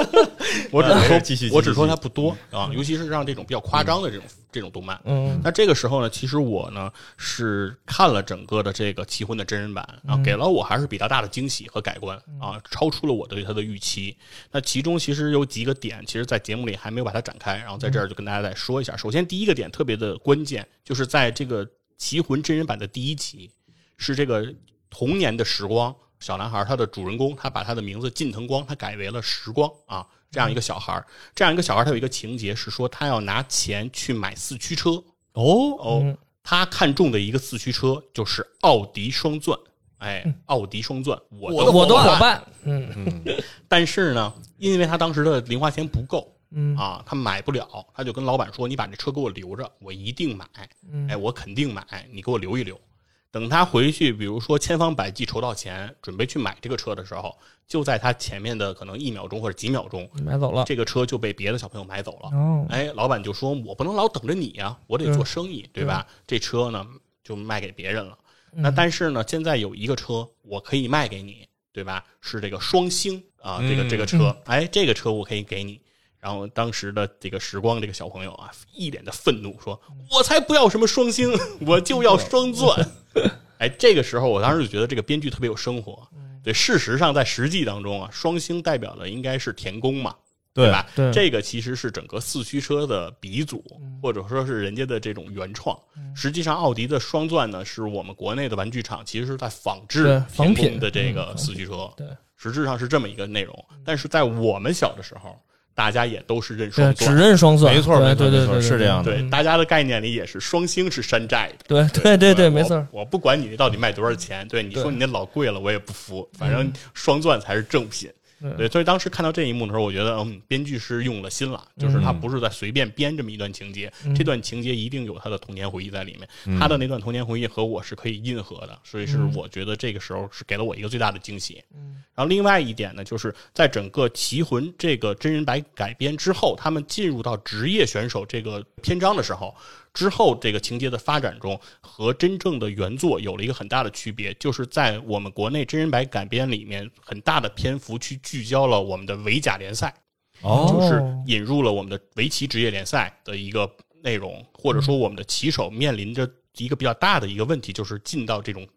[LAUGHS] 我只是说，继续我只说它不多啊，尤其是让这种比较夸张的这种这种动漫。嗯。那这个时候呢，其实我呢是看了整个的这个《奇魂》的真人版啊，给了我还是比较大的惊喜和改观啊，超出了我对它的预期。那其中其实有几个点，其实在节目里还没有把它展开，然后在这儿就跟大家再说一下。首先第一个点特别的关键，就是在这个《奇魂》真人版的第一集，是这个童年的时光小男孩，他的主人公他把他的名字近藤光，他改为了时光啊，这样一个小孩儿，这样一个小孩儿，他有一个情节是说他要拿钱去买四驱车。哦，哦，嗯他看中的一个四驱车就是奥迪双钻，哎，奥迪双钻，我的我的伙伴。嗯，嗯但是呢，因为他当时的零花钱不够嗯啊，他买不了，他就跟老板说：“你把这车给我留着，我一定买，嗯哎，我肯定买，你给我留一留。”等他回去，比如说千方百计筹到钱，准备去买这个车的时候，就在他前面的可能一秒钟或者几秒钟，买走了。这个车就被别的小朋友买走了。哦，哎，老板就说：“我不能老等着你呀、我得做生意，对吧？这车呢就卖给别人了。嗯那但是呢，现在有一个车我可以卖给你，对吧？是这个双星啊，这个嗯这个车，哎，这个车我可以给你。”然后当时的这个时光这个小朋友啊，一脸的愤怒说：“我才不要什么双星，[LAUGHS] 我就要双钻。” [LAUGHS] 哎，这个时候我当时就觉得这个编剧特别有生活。对，事实上在实际当中啊，双星代表的应该是田宫嘛，对吧？对这个其实是整个四驱车的鼻祖，或者说是人家的这种原创。实际上，奥迪的双钻呢，是我们国内的玩具厂其实是在仿制仿田品宫的这个四驱车，对实质上是这么一个内容。但是在我们小的时候，大家也都是认对，双只。认双钻，没错没错没错是这样的对，大家的概念里也是双星是山寨的。对对对对，我没错。我不管你到底卖多少钱，对你说你那老贵了，我也不服。反正双钻才是正品。对对，所以当时看到这一幕的时候，我觉得，嗯，编剧是用了心了，就是他不是在随便编这么一段情节，这段情节一定有他的童年回忆在里面，他的那段童年回忆和我是可以印合的，所以是我觉得这个时候是给了我一个最大的惊喜。然后另外一点呢，就是在整个《棋魂》这个真人版改编之后，他们进入到职业选手这个篇章的时候，之后这个情节的发展中和真正的原作有了一个很大的区别，就是在我们国内真人版改编里面，很大的篇幅去聚焦了我们的围甲联赛。哦，就是引入了我们的围棋职业联赛的一个内容，或者说我们的棋手面临着一个比较大的一个问题，就是进到这种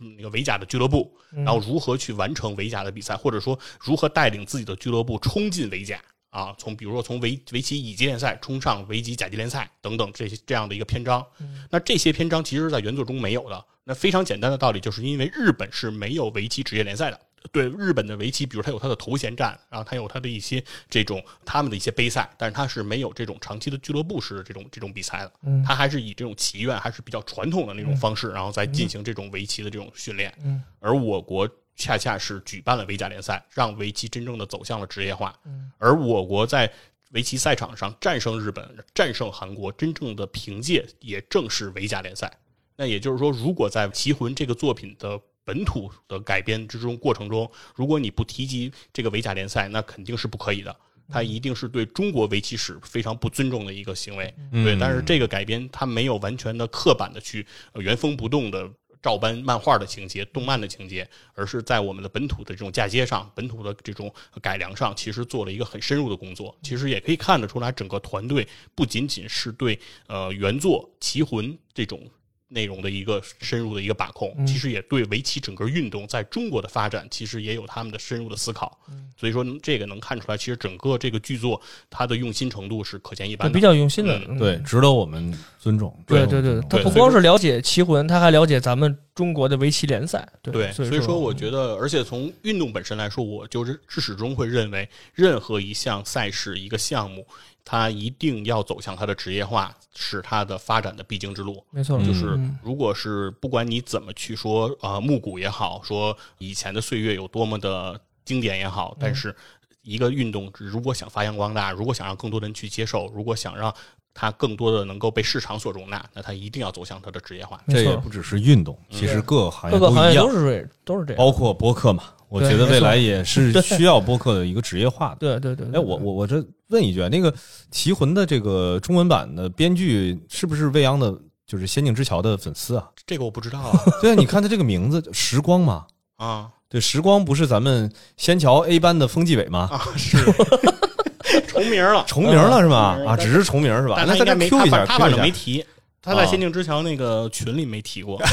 嗯那个围甲的俱乐部，然后如何去完成围甲的比赛，或者说如何带领自己的俱乐部冲进围甲。啊，从比如说从围围棋乙级联赛冲上围棋甲级联赛等等这些这样的一个篇章，那这些篇章其实在原作中没有的。那非常简单的道理，就是因为日本是没有围棋职业联赛的。对日本的围棋，比如它有它的头衔战，然后它有它的一些这种他们的一些杯赛，但是它是没有这种长期的俱乐部式的这种这种比赛的。嗯它还是以这种棋院还是比较传统的那种方式，然后再进行这种围棋的这种训练。嗯而我国恰恰是举办了围甲联赛，让围棋真正的走向了职业化。嗯而我国在围棋赛场上战胜日本、战胜韩国，真正的凭借也正是围甲联赛。那也就是说，如果在《棋魂》这个作品的本土的改编之中过程中，如果你不提及这个围甲联赛，那肯定是不可以的。它一定是对中国围棋史非常不尊重的一个行为。对，但是这个改编它没有完全的刻板的去呃原封不动的照搬漫画的情节、动漫的情节，而是在我们的本土的这种嫁接上、本土的这种改良上，其实做了一个很深入的工作。其实也可以看得出来，整个团队不仅仅是对呃原作《棋魂》这种内容的一个深入的一个把控，嗯其实也对围棋整个运动在中国的发展，其实也有他们的深入的思考。所以说这个能看出来，其实整个这个剧作它的用心程度是可见一斑的。比较用心的，对，值得我们尊重。对对对，他不光是了解棋魂，他还了解咱们中国的围棋联赛。对对，所所以说我觉得，而且从运动本身来说，我就是至始终会认为，任何一项赛事、一个项目，它一定要走向它的职业化，是它的发展的必经之路。没错，就是嗯如果是不管你怎么去说啊、呃暮鼓也好，说以前的岁月有多么的经典也好，但是一个运动如果想发扬光大，如果想让更多人去接受，如果想让它更多的能够被市场所容纳，那它一定要走向它的职业化。这也不只是运动，其实各个行业各个行一样业都，是这都是这样。包括播客嘛。我觉得未来也是需要播客的一个职业化的。对对对，对哎，我我我这问一句啊，那个《棋魂》的这个中文版的编剧是不是未央的，就是《仙境之桥》的粉丝啊？这个我不知道啊 [LAUGHS] 对啊，你看他这个名字“时光”嘛，啊对，时光不是咱们仙桥 A 班的风纪委吗？啊是重名了，重名了是吧？嗯啊，只是重名是吧？但那应该没 Q 一下他反正没提，他在啊仙境之桥那个群里没提过。啊 [LAUGHS]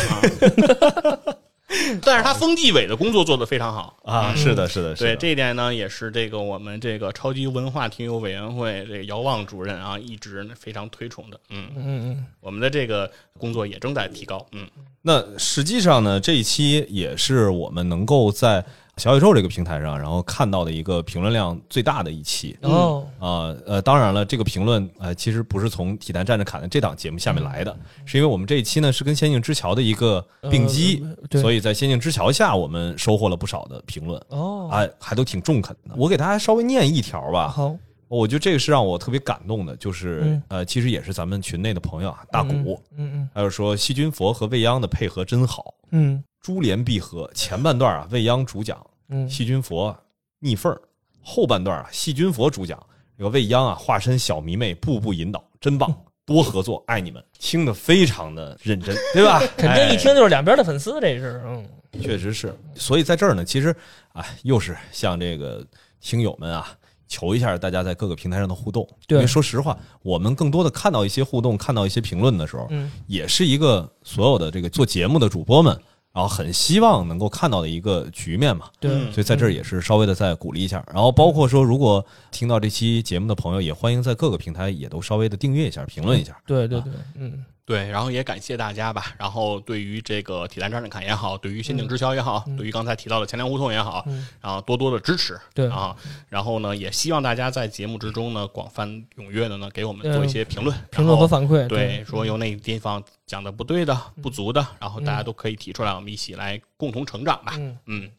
但是他封纪委的工作做得非常好啊！是的，是的，是对的。这一点呢，也是这个我们这个超级文化听友委员会这个姚望主任啊，一直非常推崇的。嗯，嗯嗯我们的这个工作也正在提高。嗯，那实际上呢，这一期也是我们能够在小宇宙这个平台上，然后看到的一个评论量最大的一期。嗯哦，啊呃，当然了，这个评论呃，其实不是从《体坛站着侃》的这档节目下面来的，是因为我们这一期呢是跟《仙境之桥》的一个并机，呃所以在《仙境之桥》下我们收获了不少的评论，哦，啊，还都挺中肯的。我给大家稍微念一条吧，好，我觉得这个是让我特别感动的，就是、嗯呃，其实也是咱们群内的朋友啊，大古，嗯还有说细菌佛和未央的配合真好，嗯珠联璧合。前半段啊，未央主讲，细菌佛逆缝儿后半段啊，细菌佛主讲，这个未央啊化身小迷妹，步步引导，真棒，多合作，爱你们，听得非常的认真，[LAUGHS] 对吧？肯定一听就是两边的粉丝，这是嗯哎确实是。所以在这儿呢，其实啊，又是向这个听友们啊。求一下大家在各个平台上的互动，对因为说实话，我们更多的看到一些互动，看到一些评论的时候，嗯也是一个所有的这个做节目的主播们，然后很希望能够看到的一个局面嘛。对，嗯。所以在这儿也是稍微的再鼓励一下，然后包括说，如果听到这期节目的朋友，也欢迎在各个平台也都稍微的订阅一下、评论一下。对对对，嗯对，然后也感谢大家吧。然后对于这个体坛站着侃也好，对于仙境之桥也好，对于刚才提到的钱粮胡同也好，嗯然后多多的支持。对啊，然后呢，也希望大家在节目之中呢，广泛踊跃的呢，给我们做一些评论，评论和反馈，对，说有哪个地方讲的不对的、不足的，然后大家都可以提出来，我们一起来共同成长吧。嗯嗯。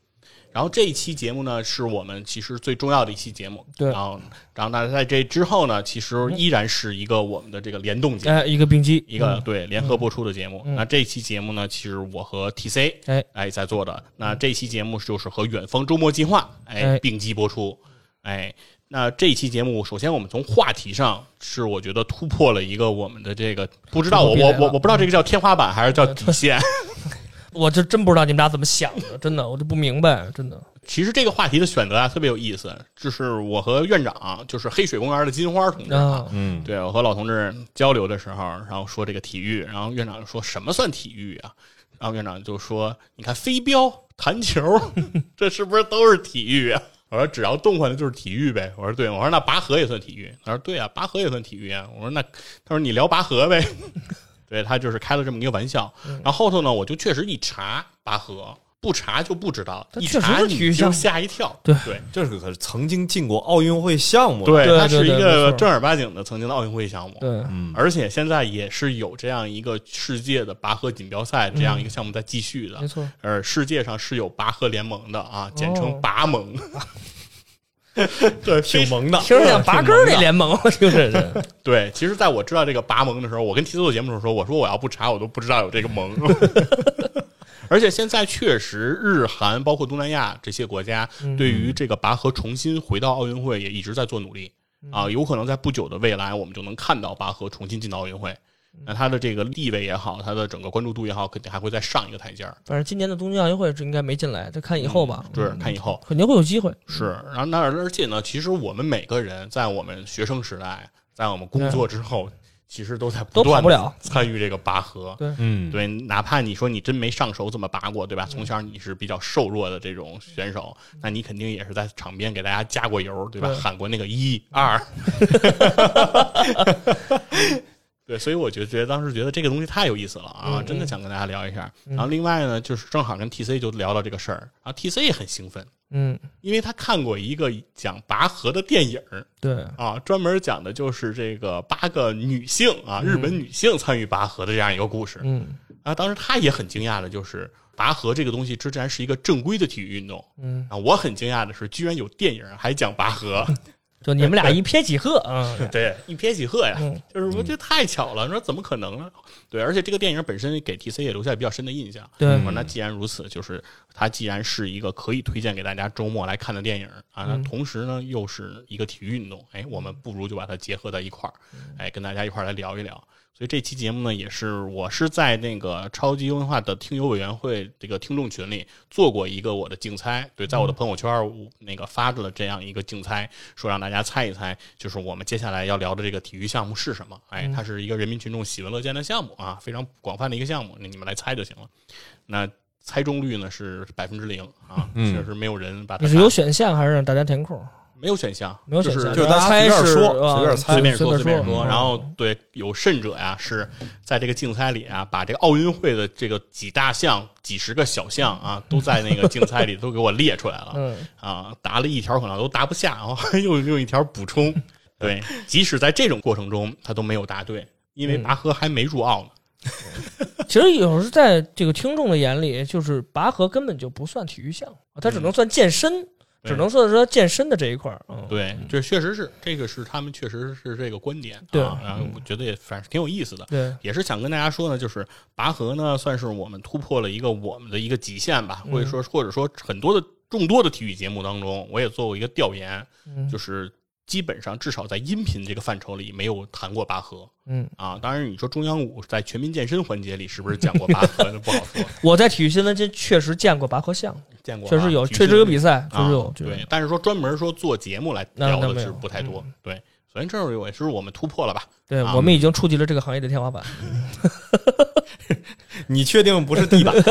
然后这一期节目呢，是我们其实最重要的一期节目。对然后，然后大家在这之后呢，其实依然是一个我们的这个联动节目，哎，一个并机，一个嗯对联合播出的节目。嗯那这期节目呢，其实我和 TC 哎哎在做的。那这期节目就是和远方周末计划哎哎并机播出。哎，那这一期节目，首先我们从话题上是我觉得突破了一个我们的这个不知道我我我我不知道这个叫天花板还是叫底线。[LAUGHS] 我这真不知道你们俩怎么想的，真的，我就不明白，真的。其实这个话题的选择啊特别有意思，就是我和院长，就是黑水公园的金花同志嗯，对我和老同志交流的时候，然后说这个体育，然后院长就说什么算体育啊？然后院长就说：“你看飞镖、弹球，[LAUGHS] 这是不是都是体育啊？”我说：“只要动换的就是体育呗。”我说：“对。”我说：“那拔河也算体育？”他说：“对啊，拔河也算体育啊。”我说：“那他说你聊拔河呗。”对他就是开了这么一个玩笑。然后后头呢，我就确实一查拔河，不查就不知道，一查你就吓一跳。对对。这是可是曾经进过奥运会项目，对，它是一个正儿八经的曾经的奥运会项目。对，嗯，而且现在也是有这样一个世界的拔河锦标赛这样一个项目在继续的没，错。呃，世界上是有拔河联盟的啊，简称哦拔盟。[LAUGHS] [LAUGHS] 对，挺萌的，听着像拔根儿那联盟，听着是这 [LAUGHS] [LAUGHS] 对。其实，在我知道这个拔盟的时候，我跟提斯做节目的时候说，我说我要不查，我都不知道有这个盟。而且现在确实，日韩包括东南亚这些国家，对于这个拔河重新回到奥运会也一直在做努力啊，有可能在不久的未来，我们就能看到拔河重新进到奥运会。那他的这个地位也好，他的整个关注度也好，肯定还会再上一个台阶儿。反正今年的东京奥运会是应该没进来，再看以后吧。对看以后肯定会有机会。是，然后那而且呢，其实我们每个人在我们学生时代，在我们工作之后，其实都在不断参与这个拔河。对嗯，对，哪怕你说你真没上手怎么拔过，对吧？从小你是比较瘦弱的这种选手，那你肯定也是在场边给大家加过油，对吧？对喊过那个一二。[LAUGHS] 对，所以我就觉得当时觉得这个东西太有意思了啊，嗯真的想跟大家聊一下。然后另外呢，就是正好跟 TC 就聊到这个事儿，然后 TC 也很兴奋，嗯，因为他看过一个讲拔河的电影儿对，啊，专门讲的就是这个八个女性啊，日本女性参与拔河的这样一个故事。嗯啊，当时他也很惊讶的，就是拔河这个东西之前是一个正规的体育运动嗯，啊！我很惊讶的是，居然有电影还讲拔河，[LAUGHS] 就你们俩一撇几合 [LAUGHS] 啊，对，一撇几合呀，嗯。就是我觉得太巧了，你说怎么可能呢？对，而且这个电影本身给 TC 也留下比较深的印象。对。那既然如此，就是它既然是一个可以推荐给大家周末来看的电影啊，那嗯。同时呢又是一个体育运动，哎，我们不如就把它结合在一块儿，哎，跟大家一块儿来聊一聊。所以这期节目呢，也是我是在那个超级文化的听友委员会这个听众群里做过一个我的竞猜，对，在我的朋友圈我那个发了这样一个竞猜，说让大家猜一猜，就是我们接下来要聊的这个体育项目是什么？哎，它是一个人民群众喜闻乐见的项目啊，非常广泛的一个项目，那你们来猜就行了。那猜中率呢是百分之零啊，嗯确实没有人把它你是有选项还是让大家填空？没有选项，没有选项，就是就是大家随便说啊随便猜随便说，随便说。嗯然后对有甚者呀，是在这个竞猜里啊，把这个奥运会的这个几大项、几十个小项啊，都在那个竞猜里都给我列出来了。嗯，啊，答了一条可能都答不下，然后又用一条补充。[LAUGHS] 对，即使在这种过程中，他都没有答对，因为嗯拔河还没入奥呢。[LAUGHS] 其实有时候在这个听众的眼里，就是拔河根本就不算体育项目，它只能算健身，只能说是说健身的这一块儿。嗯，对，这确实是这个是他们确实是这个观点。对。啊，然后我觉得也反正挺有意思的。对，也是想跟大家说呢，就是拔河呢，算是我们突破了一个我们的一个极限吧，或者说或者说很多的众多的体育节目当中，我也做过一个调研，嗯。就是基本上至少在音频这个范畴里没有谈过拔河嗯，啊。当然，你说中央五在全民健身环节里是不是讲过拔河，那不好说。[LAUGHS] 我在体育新闻界确实见过拔河项目，见过啊，确实有，确实有比赛，确实有对，但是说专门说做节目来聊的是不太多嗯。对，所以这儿也是我们突破了吧？对，啊我们已经触及了这个行业的天花板。[LAUGHS] 你确定不是地板？[LAUGHS]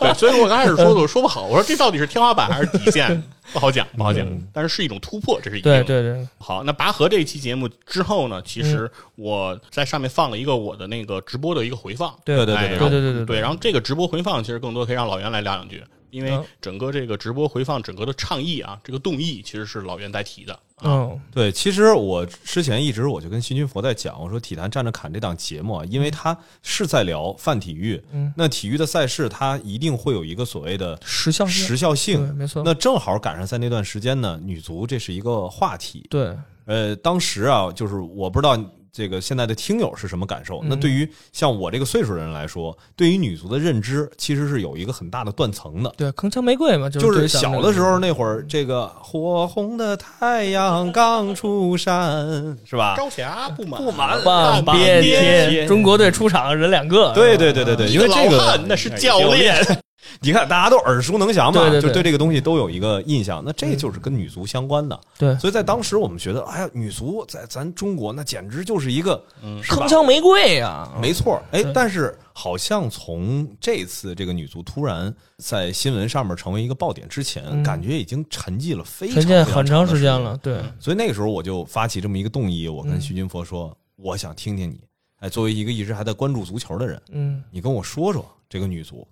对，所以我刚开始说的我说不好，我说这到底是天花板还是底线？不好讲，不好讲。但是是一种突破，这是一定的。对对对，好，那拔河这一期节目之后呢，其实我在上面放了一个我的那个直播的一个回放。对哎对对对对对对然后这个直播回放其实更多可以让老袁来聊两句，因为嗯整个这个直播回放整个的倡议啊，这个动议其实是老袁在提的。啊嗯对，其实我之前一直我就跟新军佛在讲，我说《体坛站着侃》这档节目啊，因为它是在聊泛体育，嗯那体育的赛事它一定会有一个所谓的时效性时效，性。没错。那正好赶上在那段时间呢，女足这是一个话题。对，呃，当时啊，就是我不知道这个现在的听友是什么感受。嗯那对于像我这个岁数的人来说，对于女足的认知其实是有一个很大的断层的。对，铿锵玫瑰嘛，就就是小的时候那会儿，这个火红的太阳刚出山，是吧？朝霞不满不满万半边边天，中国队出场人两个。对对对对对，因为这老个汉那是教练，[LAUGHS] [LAUGHS] 你看大家都耳熟能详嘛，对对对就对这个东西都有一个印象。那这就是跟女足相关的，对，所以在当时我们觉得，哎呀，女足在咱中国那简直就是一个，铿？锵玫瑰呀，没错，哎，但是好像从这次这个女足突然在新闻上面成为一个爆点之前，嗯感觉已经沉寂了非常很长时间了。对，所以那个时候我就发起这么一个动议，我跟嗯徐军佛说，我想听听你，哎，作为一个一直还在关注足球的人，嗯你跟我说说这个女足嗯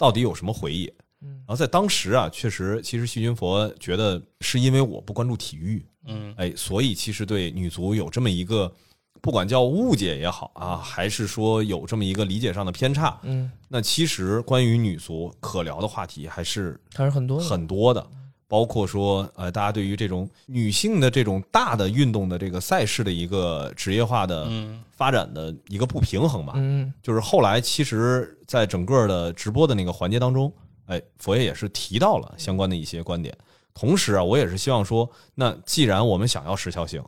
到底有什么回忆？嗯。然后在当时啊，确实，其实徐军佛觉得是因为我不关注体育，嗯。哎，所以其实对女足有这么一个，不管叫误解也好啊，还是说有这么一个理解上的偏差，嗯，那其实关于女足可聊的话题还是还是很多的。很多的，包括说呃，大家对于这种女性的这种大的运动的这个赛事的一个职业化的嗯发展的一个不平衡吧。嗯就是后来其实，在整个的直播的那个环节当中，哎，佛爷也是提到了相关的一些观点。同时啊，我也是希望说，那既然我们想要时效性，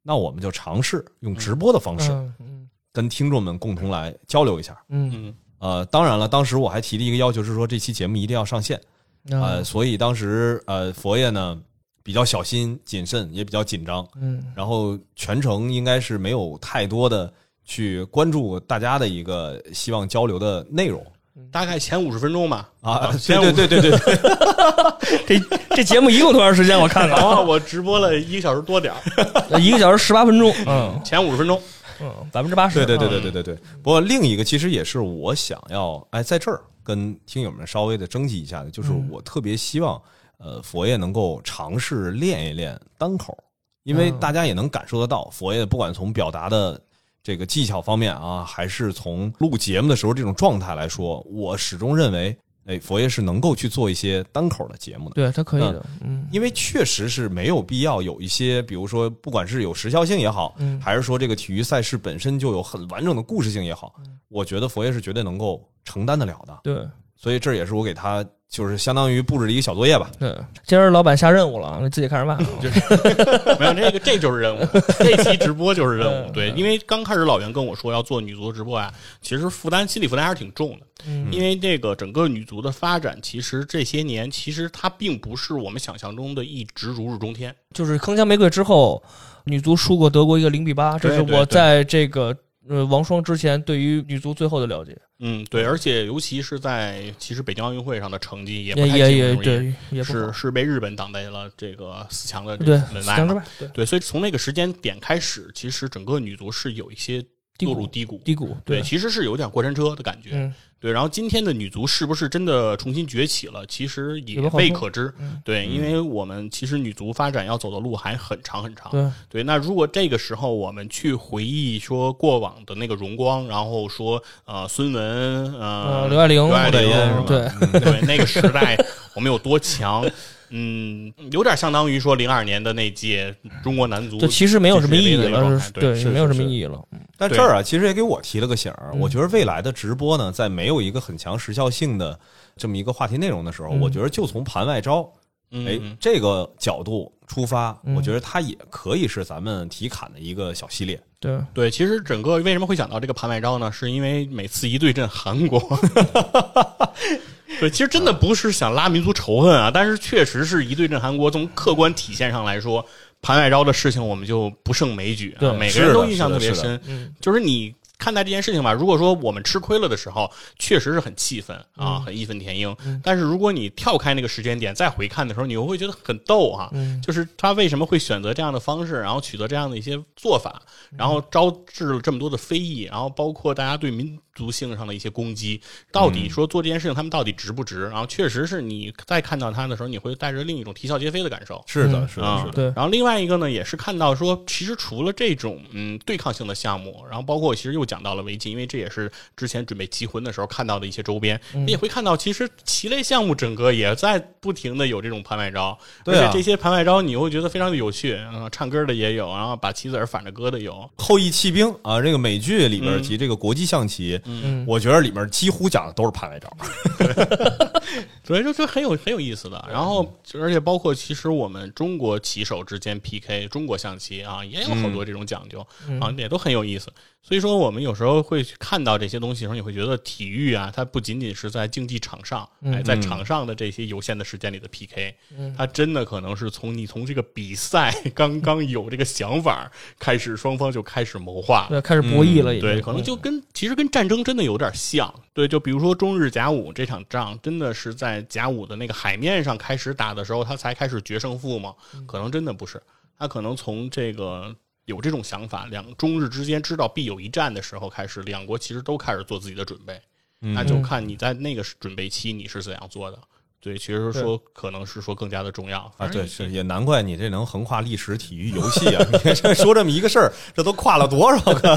那我们就尝试用直播的方式嗯嗯跟听众们共同来交流一下。嗯嗯呃，当然了，当时我还提了一个要求，是说这期节目一定要上线。嗯呃，所以当时呃，佛爷呢比较小心谨慎，也比较紧张，嗯。然后全程应该是没有太多的去关注大家的一个希望交流的内容。大概前五十分钟吧。啊。对前五对对对对对，[LAUGHS] 这这节目一共多长时间？我看看啊，我直播了一个小时多点儿，一个小时十八分钟，[LAUGHS] 嗯前五十分钟。嗯，百分之八十，对对对对对对对。不过另一个其实也是我想要哎在这儿跟听友们稍微的征集一下的，就是我特别希望呃佛爷能够尝试练一练单口，因为嗯。大家也能感受得到，佛爷不管从表达的这个技巧方面啊，还是从录节目的时候这种状态来说，我始终认为，哎，佛爷是能够去做一些单口的节目的。对，他可以的，嗯因为确实是没有必要有一些，比如说，不管是有时效性也好，嗯还是说这个体育赛事本身就有很完整的故事性也好，我觉得佛爷是绝对能够承担得了的。对所以这也是我给他就是相当于布置了一个小作业吧。对。今儿老板下任务了，你自己看着办啊。没有这个，这就是任务。这期直播就是任务。嗯对，因为刚开始老袁跟我说要做女足直播啊，其实负担心理负担还是挺重的。嗯因为这个整个女足的发展，其实这些年其实它并不是我们想象中的一直如日中天。就是铿锵玫瑰之后，女足输过德国一个零比八，这是我在这个呃王霜之前对于女足最后的了解，嗯，对，而且尤其是在其实北京奥运会上的成绩也不太也也对，也是是被日本挡在了这个四强的这门外对对，所以从那个时间点开始，其实整个女足是有一些落入低谷。低谷，对，其实是有点过山车的感觉。嗯对，然后今天的女足是不是真的重新崛起了？其实也未可知。嗯对，因为我们其实女足发展要走的路还很长很长。对，对，那如果这个时候我们去回忆说过往的那个荣光，然后说呃孙雯呃呃刘爱玲刘爱玲对对 [LAUGHS] 那个时代我们有多强，嗯，有点相当于说零二年的那届中国男足这其实没有什么意义了，对是，没有什么意义了。但这儿啊，其实也给我提了个醒儿。嗯我觉得未来的直播呢，在没有一个很强时效性的这么一个话题内容的时候，嗯我觉得就从盘外招，哎嗯，这个角度出发，嗯我觉得它也可以是咱们体侃的一个小系列。对，对，其实整个为什么会讲到这个盘外招呢？是因为每次一对阵韩国，[LAUGHS] 对，其实真的不是想拉民族仇恨啊，但是确实是一对阵韩国，从客观体现上来说，盘外招的事情我们就不胜枚举对啊，每个人都印象特别深。嗯就是你看待这件事情吧，如果说我们吃亏了的时候，确实是很气愤啊，很义愤填膺。但是如果你跳开那个时间点再回看的时候，你又会觉得很逗哈、嗯就是他为什么会选择这样的方式，然后取得这样的一些做法，然后招致了这么多的非议，然后包括大家对民族性上的一些攻击，到底说做这件事情他们到底值不值？然后确实是你再看到他的时候，你会带着另一种啼笑皆非的感受。是的，嗯是的，啊是的。对然后另外一个呢，也是看到说，其实除了这种嗯对抗性的项目，然后包括其实又讲到了围棋，因为这也是之前准备集魂的时候看到的一些周边，嗯你也会看到，其实棋类项目整个也在不停的有这种盘外招，而且这些盘外招你又会觉得非常的有趣，啊、唱歌的也有，然后把棋子儿反着搁的有，后羿弃兵啊，这个美剧里边嗯及这个国际象棋，嗯我觉得里面几乎讲的都是盘外招。[LAUGHS] 对，就就很有很有意思的。然后，而且包括其实我们中国棋手之间 PK，中国象棋啊，也有好多这种讲究、嗯啊，也都很有意思。所以说，我们有时候会去看到这些东西的时候，你会觉得体育啊，它不仅仅是在竞技场上，哎，在场上的这些有限的时间里的 PK，、嗯它真的可能是从你从这个比赛刚刚有这个想法开始，双方就开始谋划。对，开始博弈了，对，可能就跟其实跟战争真的有点像。对，就比如说中日甲午这场仗，真的是在甲午的那个海面上开始打的时候，他才开始决胜负吗？可能真的不是，他可能从这个有这种想法，两中日之间知道必有一战的时候开始，两国其实都开始做自己的准备。那就看你在那个准备期你是怎样做的。对，其实说可能是说更加的重要啊，对，是也难怪你这能横跨历史、体育、游戏啊！你这说这么一个事儿，这都跨了多少个？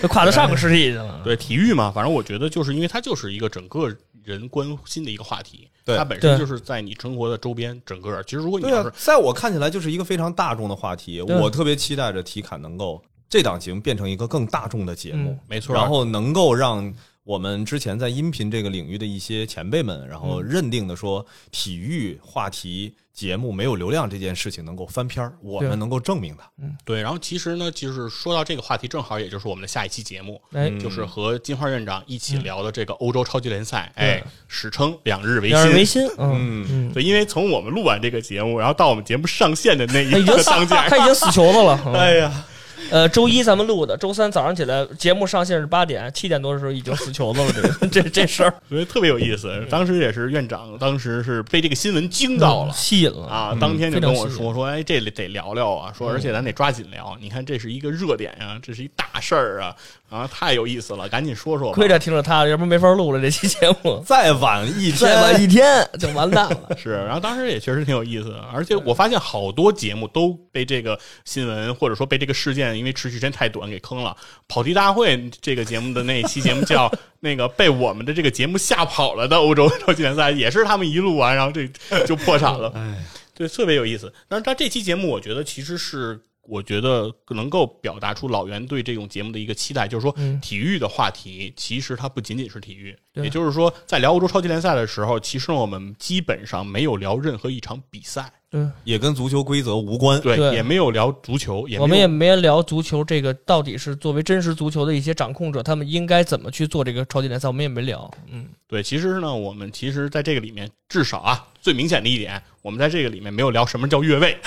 都跨到上个世纪去了。对体育嘛，反正我觉得就是因为它就是一个整个人关心的一个话题，对。它本身就是在你生活的周边，整个其实如果你对要是，啊在我看起来就是一个非常大众的话题。我特别期待着体坎能够这档节目变成一个更大众的节目嗯，没错，然后能够让我们之前在音频这个领域的一些前辈们，然后认定的说体育话题节目没有流量这件事情能够翻篇儿，我们能够证明它。对，然后其实呢，就是说到这个话题，正好也就是我们的下一期节目，哎，就是和金花院长一起嗯聊的这个欧洲超级联赛，哎，史称两日维两日维新。嗯。嗯，对，因为从我们录完这个节目，然后到我们节目上线的那他已经死一个当家，[LAUGHS] 他已经死球子了。嗯。哎呀，呃，周一咱们录的，周三早上起来节目上线是八点，七点多的时候已经死球子了，这个这这事儿我觉得特别有意思。当时也是院长，当时是被这个新闻惊到了。吸引了啊！当天就跟我说说，哎，这里得聊聊啊，说而且咱得抓紧聊。你看，这是一个热点呀、这是一大事儿啊，啊，太有意思了，赶紧说说吧。亏着听着他，要不然没法录了这期节目。再晚一天，再晚一天 [LAUGHS] 就完蛋了。[LAUGHS] 是，然后当时也确实挺有意思的，而且我发现好多节目都被这个新闻或者说被这个事件，因为持续时间太短给坑了。跑题大会这个节目的那一期节目叫 [LAUGHS] 那个被我们的这个节目吓跑了的欧洲超级联赛，也是他们一录完，然后这 [LAUGHS] 就破产了。哎，对，特别有意思。但是他这期节目，我觉得其实是。我觉得能够表达出老袁对这种节目的一个期待，就是说，体育的话题其实它不仅仅是体育，对也就是说，在聊欧洲超级联赛的时候，其实我们基本上没有聊任何一场比赛，对，也跟足球规则无关。对，对也没有聊足球，也我们也没聊足球这个到底是作为真实足球的一些掌控者，他们应该怎么去做这个超级联赛，我们也没聊。嗯，对。其实呢，我们其实在这个里面，至少啊，最明显的一点，我们在这个里面没有聊什么叫越位，[LAUGHS]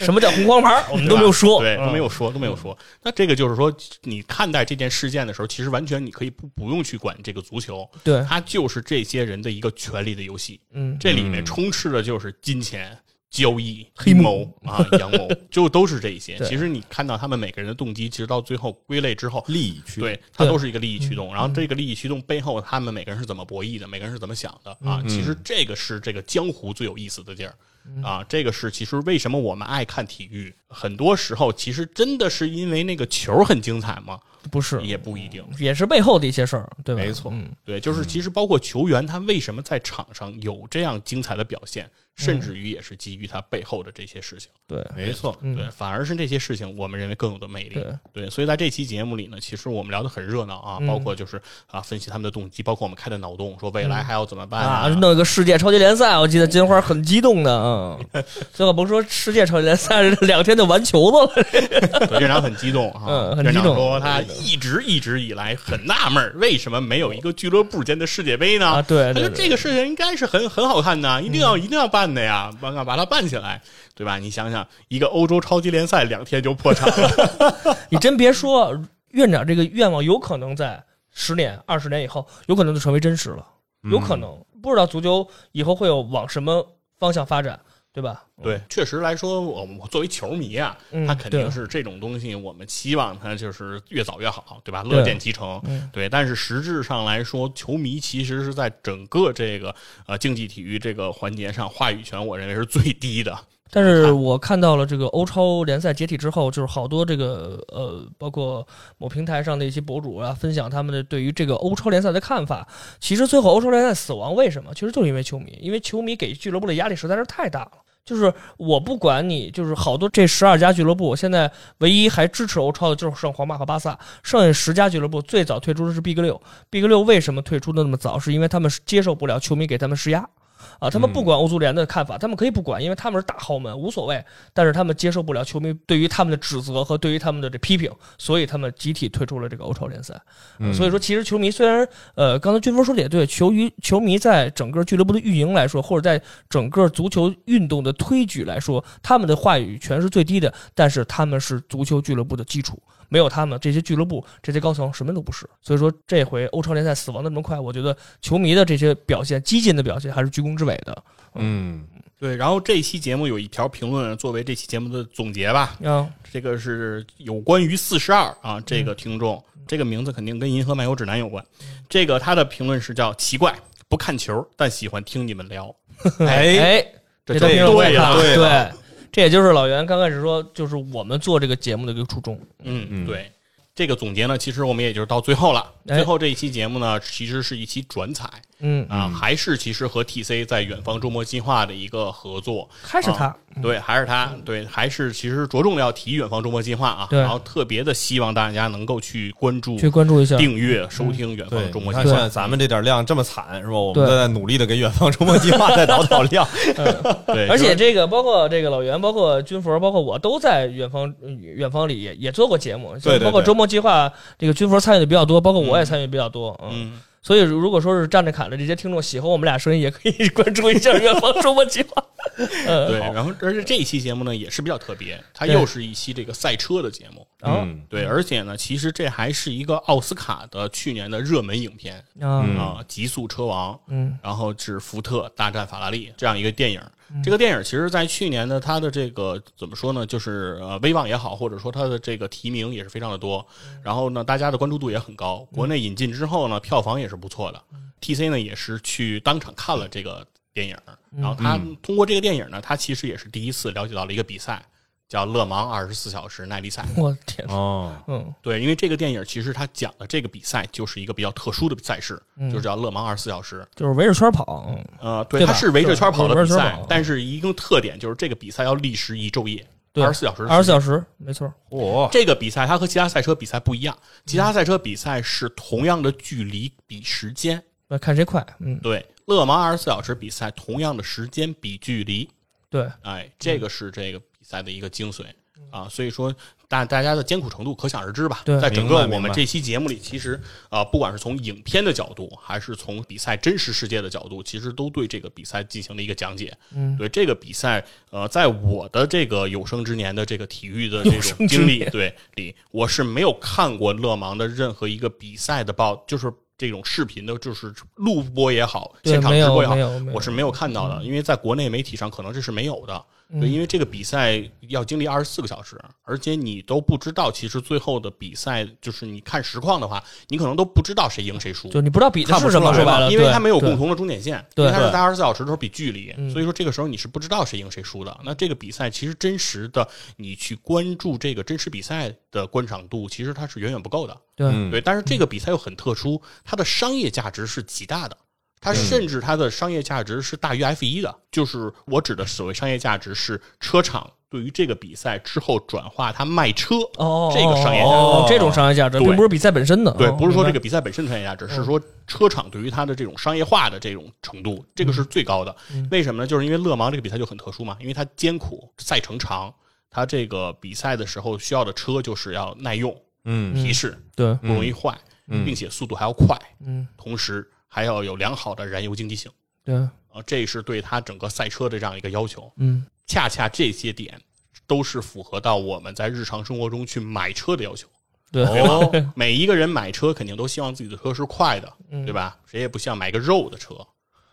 什么叫红黄牌，[LAUGHS] 我们都没有说，对，嗯都没有说，都没有说。那这个就是说，你看待这件事件的时候，其实完全你可以不不用去管这个足球，对，它就是这些人的一个权力的游戏。嗯，这里面充斥的就是金钱、交易、黑阴谋啊、阳谋，就都是这一些。其实你看到他们每个人的动机，其实到最后归类之后，利益驱动对，它都是一个利益驱动。然后这个利益驱动背后，他们每个人是怎么博弈的，每个人是怎么想的啊？其实这个是这个江湖最有意思的地儿啊。这个是其实为什么我们爱看体育，很多时候其实真的是因为那个球很精彩吗？不是，也不一定。也是背后的一些事儿，对吧？没错嗯，对，就是其实包括球员他为什么在场上有这样精彩的表现，甚至于也是基于他背后的这些事情。对，没错，嗯。对，反而是这些事情，我们认为更有的魅力。对。所以在这期节目里呢，其实我们聊得很热闹啊，嗯。包括就是啊，分析他们的动机，包括我们开的脑洞，说未来还要怎么办啊，弄一个世界超级联赛，我记得金花很激动的，嗯，[LAUGHS] 最后甭说世界超级联赛，两天就完球子了，[LAUGHS] 对院长很激动啊，院长说他一直一直以来很纳闷，为什么没有一个俱乐部间的世界杯呢？啊，对？他说这个事情应该是很很好看的，一定要一定要办的呀，把把它办起来，对吧？你想想，一个欧洲超级联赛两天就破产了，[LAUGHS] 你真别说，院长这个愿望有可能在十年、二十年以后，有可能就成为真实了，有可能不知道足球以后会有往什么方向发展，对吧？对，确实来说，我我作为球迷啊，嗯他肯定是这种东西，我们期望他就是越早越好，对吧？乐见其成。嗯对，但是实质上来说，球迷其实是在整个这个呃竞技体育这个环节上，话语权我认为是最低的。但是我看到了这个欧超联赛解体之后，就是好多这个呃，包括某平台上的一些博主啊，分享他们的对于这个欧超联赛的看法。其实最后欧超联赛死亡为什么？其实就是因为球迷，因为球迷给俱乐部的压力实在是太大了。就是我不管你，就是好多这十二家俱乐部，现在唯一还支持欧超的就是剩皇马和巴萨，剩下十家俱乐部最早退出的是 Big 六。Big 六为什么退出的那么早？是因为他们接受不了球迷给他们施压。啊，他们不管欧足联的看法，他们可以不管，因为他们是大豪门，无所谓。但是他们接受不了球迷对于他们的指责和对于他们的这批评，所以他们集体退出了这个欧超联赛。嗯所以说，其实球迷虽然呃，刚才军峰说的也对，球于球迷在整个俱乐部的运营来说，或者在整个足球运动的推举来说，他们的话语权是最低的，但是他们是足球俱乐部的基础。没有他们，这些俱乐部、这些高层什么都不是。所以说，这回欧超联赛死亡的那么快，我觉得球迷的这些表现、激进的表现还是居功至伟的。嗯，对，然后这期节目有一条评论作为这期节目的总结吧，啊，这个是有关于四十二啊，这嗯个听众，这个名字肯定跟《银河漫游指南》有关。这个他的评论是叫奇怪，不看球，但喜欢听你们聊。哎，哎，这这条评论我也对了，对了对，这也就是老袁刚开始说，就是我们做这个节目的一个初衷。嗯，嗯对。这个总结呢，其实我们也就是到最后了。哎最后这一期节目呢，其实是一期转采嗯，啊，还是其实和 TC 在远方周末计划的一个合作。还是他，对，还是他，对，还是其实着重要提远方周末计划啊，对然后特别的希望大家能够去关注、去关注一下。订阅、收听远方，周末计划。看现在咱们这点量这么惨是吧？我们都在努力的给远方周末计划再导导量。[LAUGHS] [LAUGHS] 对，而且这个包括这个老袁，包括军佛，包括我都在远方呃远方里也也做过节目，包括周末计划，这个军佛参与的比较多，包括我也参与比较多，嗯，嗯，所以如果说是站着侃的这些听众喜欢我们俩声音，也可以 [LAUGHS] 关注一下远方周末计划。[LAUGHS] 对，然后而且这一期节目呢也是比较特别，它又是一期这个赛车的节目。啊嗯对，而且呢，其实这还是一个奥斯卡的去年的热门影片啊嗯啊，《极速车王》。嗯然后是福特大战法拉利这样一个电影。这个电影其实，在去年呢，它的这个怎么说呢，就是呃威望也好，或者说它的这个提名也是非常的多。然后呢，大家的关注度也很高。国内引进之后呢，票房也是不错的。TC 呢也是去当场看了这个电影，然后他通过这个电影呢，他其实也是第一次了解到了一个比赛，叫勒芒二十四小时耐力赛。我天，哦，嗯。对，因为这个电影其实他讲的这个比赛就是一个比较特殊的赛事，嗯。就是叫勒芒二十四小时。就是围着圈跑，嗯呃，对，对吧它是围着圈跑的比赛但是一个特点就是这个比赛要历时一昼夜，二十四小时。二十四小时，没错，哦，这个比赛它和其他赛车比赛不一样，其他赛车比赛是同样的距离比时间，那看谁快，嗯，对，勒芒二十四小时比赛同样的时间比距离，对，哎，这个是这个比赛的一个精髓啊，所以说大大家的艰苦程度可想而知吧。对在整个我们这期节目里，其实啊、不管是从影片的角度，还是从比赛真实世界的角度，其实都对这个比赛进行了一个讲解。嗯，对这个比赛，呃，在我的这个有生之年的这个体育的这种经历，对里，我是没有看过勒芒的任何一个比赛的报，就是。这种视频的，就是录播也好，现场直播也好我是没有看到的，因为在国内媒体上可能这是没有的。对，因为这个比赛要经历二十四个小时，而且你都不知道，其实最后的比赛就是你看实况的话，你可能都不知道谁赢谁输。就你不知道比的是什么，看不出来说白了，因为它没有共同的终点线，对因为它是对在二十四小时的时候比距离，嗯所以说这个时候你是不知道谁赢谁输的。那这个比赛其实真实的你去关注这个真实比赛的观赏度，其实它是远远不够的。对嗯对，但是这个比赛又很特殊，它的商业价值是极大的。它甚至它的商业价值是大于 F 一的，就是我指的所谓商业价值是车厂对于这个比赛之后转化它卖车哦，这个商业价值。哦，这种商业价值，对并不是比赛本身的，对，哦不是说这个比赛本身的商业价值，是说车厂对于它的这种商业化的这种程度，这个是最高的。为什么呢？就是因为勒芒这个比赛就很特殊嘛，因为它艰苦，赛程长，它这个比赛的时候需要的车就是要耐用、嗯。皮实，对，不容易坏，嗯。并且速度还要快，嗯，同时还要有良好的燃油经济性。对，啊，这是对它整个赛车的这样一个要求。嗯，恰恰这些点都是符合到我们在日常生活中去买车的要求。对，哦，[LAUGHS] 每一个人买车肯定都希望自己的车是快的，嗯对吧？谁也不希望买个肉的车。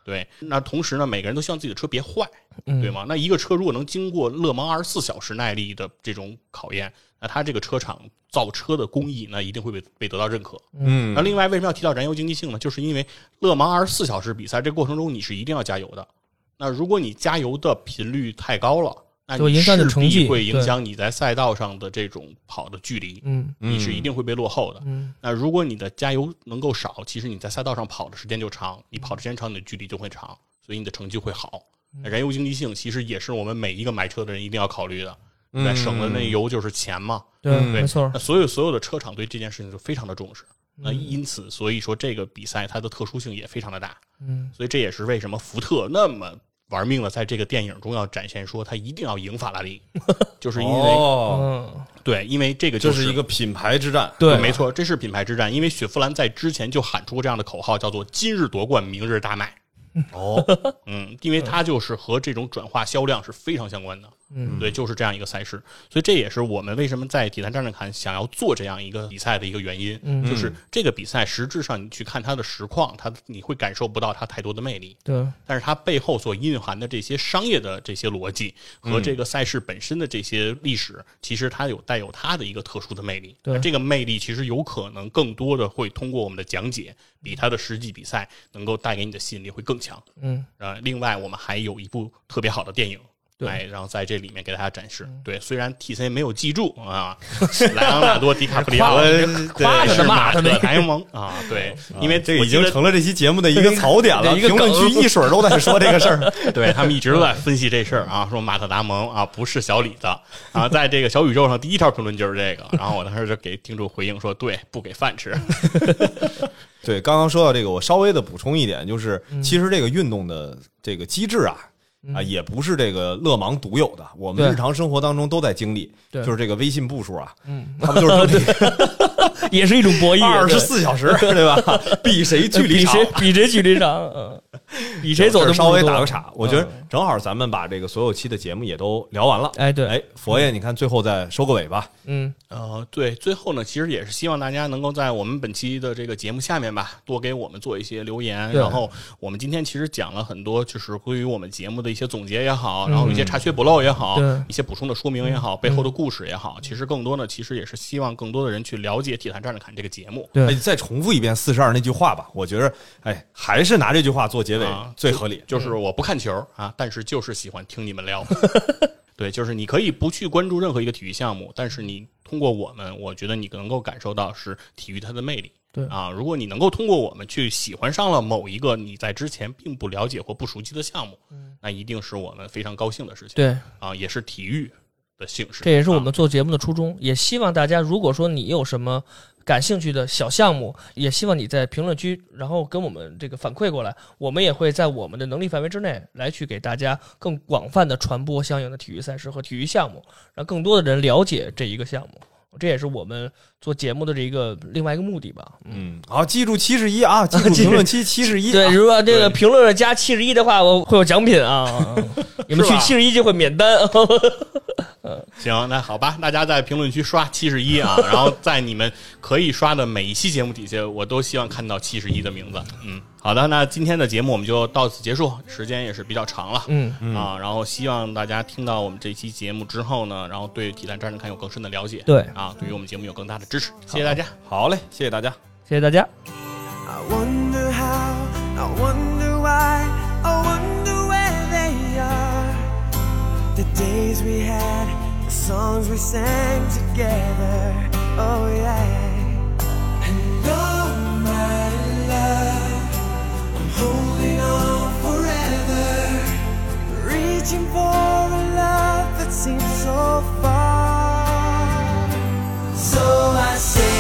对，那同时呢，每个人都希望自己的车别坏，嗯对吗？那一个车如果能经过勒芒二十四小时耐力的这种考验，那它这个车厂造车的工艺，那一定会被被得到认可。嗯那另外，为什么要提到燃油经济性呢？就是因为勒芒二十四小时比赛这过程中，你是一定要加油的。那如果你加油的频率太高了，那你势必会影响你在赛道上的这种跑的距离，嗯你是一定会被落后的。嗯那如果你的加油能够少，其实你在赛道上跑的时间就长，你跑的时间长，你的距离就会长，所以你的成绩会好。燃油经济性其实也是我们每一个买车的人一定要考虑的，对吧，嗯省的那油就是钱嘛。对，没错那，所有所有的车厂对这件事情就非常的重视。那嗯。因此，所以说这个比赛它的特殊性也非常的大，嗯。所以这也是为什么福特那么玩命的在这个电影中要展现说他一定要赢法拉利，[LAUGHS] 就是因为、对，因为这个就是一个品牌之战，对，没错，这是品牌之战。因为雪佛兰在之前就喊出过这样的口号，叫做“今日夺冠，明日大卖哦，”。嗯，因为它就是和这种转化销量是非常相关的。嗯，对，就是这样一个赛事。所以这也是我们为什么在体坛战士看想要做这样一个比赛的一个原因，嗯就是这个比赛实质上你去看它的实况，它你会感受不到它太多的魅力。对，但是它背后所蕴含的这些商业的这些逻辑和这个赛事本身的这些历史，其实它有带有它的一个特殊的魅力。对这个魅力其实有可能更多的会通过我们的讲解，比它的实际比赛能够带给你的吸引力会更强。嗯呃，另外我们还有一部特别好的电影。对哎，然后在这里面给大家展示。对，虽然 T C 没有记住啊，莱昂纳多·迪卡普里奥 [LAUGHS] 夸着是马特呢骂他莱蒙啊，对，因为这个已经成了这期节目的一个槽点了，一个评论区一水儿都在说这个事儿。[LAUGHS] 对他们一直都在分析这事儿啊，说马特达蒙啊不是小李子啊，在这个小宇宙上第一条评论就是这个，然后我当时就给听众回应说，对，不给饭吃，[LAUGHS] 对，刚刚说到这个，我稍微的补充一点，就是嗯其实这个运动的这个机制啊。啊，也不是这个勒芒独有的，我们日常生活当中都在经历，对。就是这个微信步数啊，嗯，他们就是这 [LAUGHS] [LAUGHS] 也是一种博弈，[LAUGHS] 二十四小时，[LAUGHS] 对吧？比谁距离长比谁？比谁距离长，嗯。比谁走的稍微打个岔，我觉得嗯。正好咱们把这个所有期的节目也都聊完了。哎对，哎，佛爷，你看最后再收个尾吧。嗯，呃，对，最后呢，其实也是希望大家能够在我们本期的这个节目下面吧，多给我们做一些留言。然后我们今天其实讲了很多，就是关于我们节目的一些总结也好，然后一些查缺补漏也好，一些补充的说明也好，背后的故事也好，其实更多呢，其实也是希望更多的人去了解《体坛站着看》这个节目。对哎，再重复一遍四十二那句话吧。我觉得，哎，还是拿这句话做结尾啊最合理。就是我不看球啊，但是就是喜欢听你们聊。[LAUGHS] 对，就是你可以不去关注任何一个体育项目，但是你通过我们，我觉得你能够感受到是体育它的魅力。对啊，如果你能够通过我们去喜欢上了某一个你在之前并不了解或不熟悉的项目，那一定是我们非常高兴的事情。对，啊，也是体育的形式。这也是我啊们做节目的初衷，也希望大家如果说你有什么感兴趣的小项目，也希望你在评论区，然后跟我们这个反馈过来，我们也会在我们的能力范围之内来去给大家更广泛的传播相应的体育赛事和体育项目，让更多的人了解这一个项目。这也是我们做节目的这一个另外一个目的吧。嗯，好，记住七十一啊，[LAUGHS] 记住评论区七十一。对，啊如果这个评论加七十一的话，我会有奖品啊，[LAUGHS] 你们去七十一就会免单。[LAUGHS] 行，那好吧，大家在评论区刷七十一啊，然后在你们可以刷的每一期节目底下，我都希望看到七十一的名字。嗯，好的，那今天的节目我们就到此结束，时间也是比较长了。嗯，啊，然后希望大家听到我们这期节目之后呢，然后对体坛站着看有更深的了解，对啊，对于我们节目有更大的支持，谢谢大家。好嘞，谢谢大家，谢谢大家。I wonder how, I wonder why, I wonder where they are. The days we had, the songs we sang together. Oh, yeah. And oh, my love, I'm holding on forever. Reaching for a love that seems so far. pessoa ser.